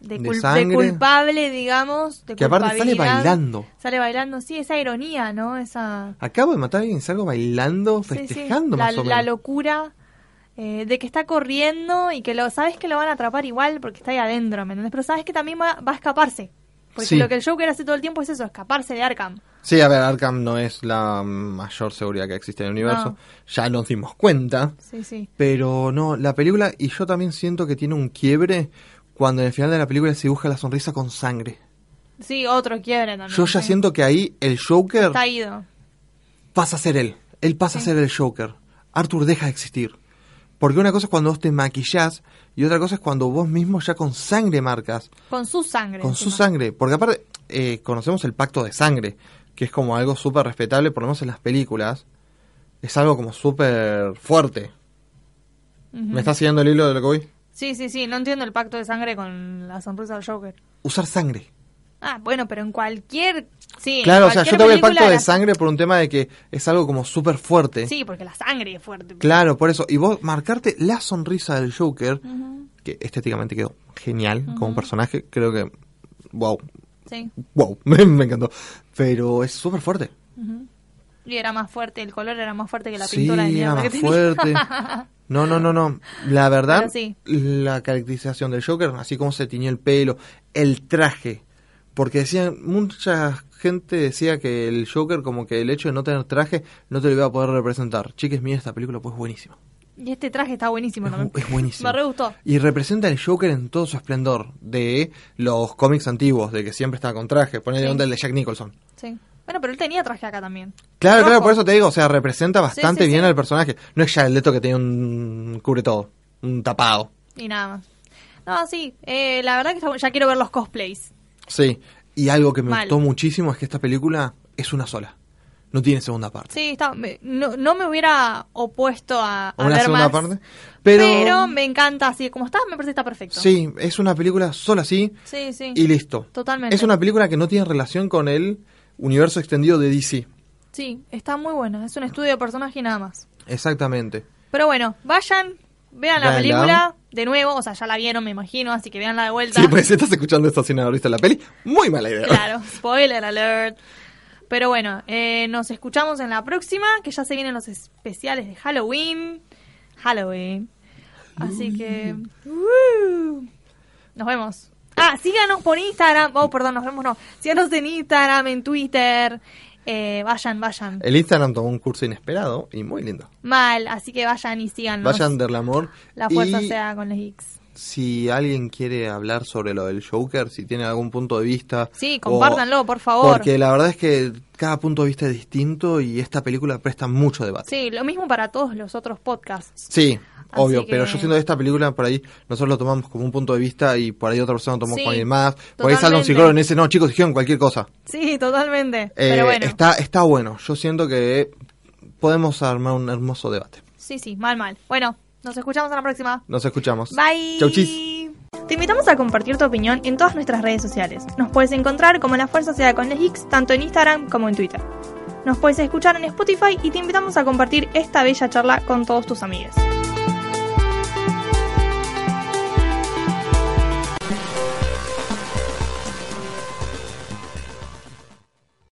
de, De cul- de sangre. culpable, digamos. De Que aparte sale culpabilidad. bailando. Sale bailando, sí, esa ironía, ¿no? Esa... Acabo de matar a alguien y salgo bailando, sí, sí, festejando la, más o la menos. locura eh, de que está corriendo y que lo sabes que lo van a atrapar igual porque está ahí adentro, ¿me entendés? Pero sabes que también va, va a escaparse. Porque Sí. lo que el Joker hace todo el tiempo es eso, escaparse de Arkham. Sí, a ver, Arkham no es la mayor seguridad que existe en el universo. No. Ya nos dimos cuenta. Sí, sí. Pero no, la película, y yo también siento que tiene un quiebre cuando en el final de la película se dibuja la sonrisa con sangre. Sí, otro quiebre también. Yo ya sí. siento que ahí el Joker Está ido. pasa a ser él. Él pasa a ser el Joker. Arthur deja de existir. Porque una cosa es cuando vos te maquillás y otra cosa es cuando vos mismo ya con sangre marcas. Con su sangre. Con su sangre. Porque aparte, eh, conocemos el pacto de sangre, que es como algo súper respetable, por lo menos en las películas. Es algo como súper fuerte. ¿Me estás siguiendo el hilo de lo que voy? Sí, sí, sí, no entiendo el pacto de sangre con la sonrisa del Joker. Usar sangre. Ah, bueno, pero en cualquier... Sí, en Claro, o sea, cualquier yo te doy el pacto de sangre por un tema de que es algo como súper fuerte. Sí, porque la sangre es fuerte. Claro, por eso. Y vos marcarte la sonrisa del Joker, que estéticamente quedó genial como personaje, creo que... Wow, Sí. wow, me, me encantó. Pero es súper fuerte. Y era más fuerte, el color era más fuerte que la Sí, pintura de era más que fuerte. No, no, no, no. La verdad, sí. la caracterización del Joker, así como se tiñó el pelo, el traje. Porque decían, mucha gente decía que el Joker, como que el hecho de no tener traje, no te lo iba a poder representar. Chiques, miren esta película, pues buenísima. Y este traje está buenísimo también. es buenísimo. Me re gustó. Y representa el Joker en todo su esplendor de los cómics antiguos, de que siempre estaba con traje. Ponele Sí. onda el de Jack Nicholson. Sí. Bueno, pero él tenía traje acá también. Claro, Rojo. claro, por eso te digo, o sea, representa bastante sí, bien al personaje. No es ya el Leto que tenía un cubre todo, un tapado. Y nada más. No, sí. eh, la verdad que está ya quiero ver los cosplays. Sí, y algo que me Mal. gustó muchísimo es que esta película es una sola. No tiene segunda parte. Sí, está, me- no, no me hubiera opuesto a, a ¿O una ver segunda más. parte? Pero, Pero... me encanta así como está, me parece que está perfecto. sí, es una película sola así Sí, sí. y listo. Totalmente. Es una película que no tiene relación con el universo extendido de DC. Sí, está muy buena. Es un estudio de personaje y nada más. Exactamente. Pero bueno, vayan, vean la Véanla. película de nuevo. O sea, ya la vieron, me imagino, así que veanla de vuelta. Sí, pues si estás escuchando esto sin haber visto la peli, muy mala idea. Claro, spoiler alert. Pero bueno, eh, nos escuchamos en la próxima, que ya se vienen los especiales de Halloween. Halloween. Así que... ¡uh! nos vemos. Ah, síganos por Instagram. Oh, perdón, nos vemos, no. Síganos en Instagram, en Twitter. Eh, vayan, vayan. El Instagram tomó un curso inesperado y muy lindo. Mal, así que vayan y síganos. Vayan del amor. La fuerza y sea con los X. si alguien quiere hablar sobre lo del Joker, si tiene algún punto de vista. Sí, o- compártanlo, por favor. Porque la verdad es que cada punto de vista es distinto y esta película presta mucho debate. Sí, lo mismo para todos los otros podcasts. Sí, obvio, que- pero yo siento que esta película por ahí nosotros lo tomamos como un punto de vista y por ahí otra persona lo tomó Sí, con alguien más. Por ahí sale un psicólogo y dice, no chicos, dijeron cualquier cosa. Sí, totalmente. Eh, Pero bueno. está, está bueno, yo siento que podemos armar un hermoso debate. Sí, sí, mal, mal. Bueno, nos escuchamos en la próxima. Nos escuchamos. Bye. Chau chis. Te invitamos a compartir tu opinión en todas nuestras redes sociales. Nos puedes encontrar como La Fuerza Sea con los Hicks, tanto en Instagram como en Twitter. Nos puedes escuchar en Spotify y te invitamos a compartir esta bella charla con todos tus amigos. Thank you.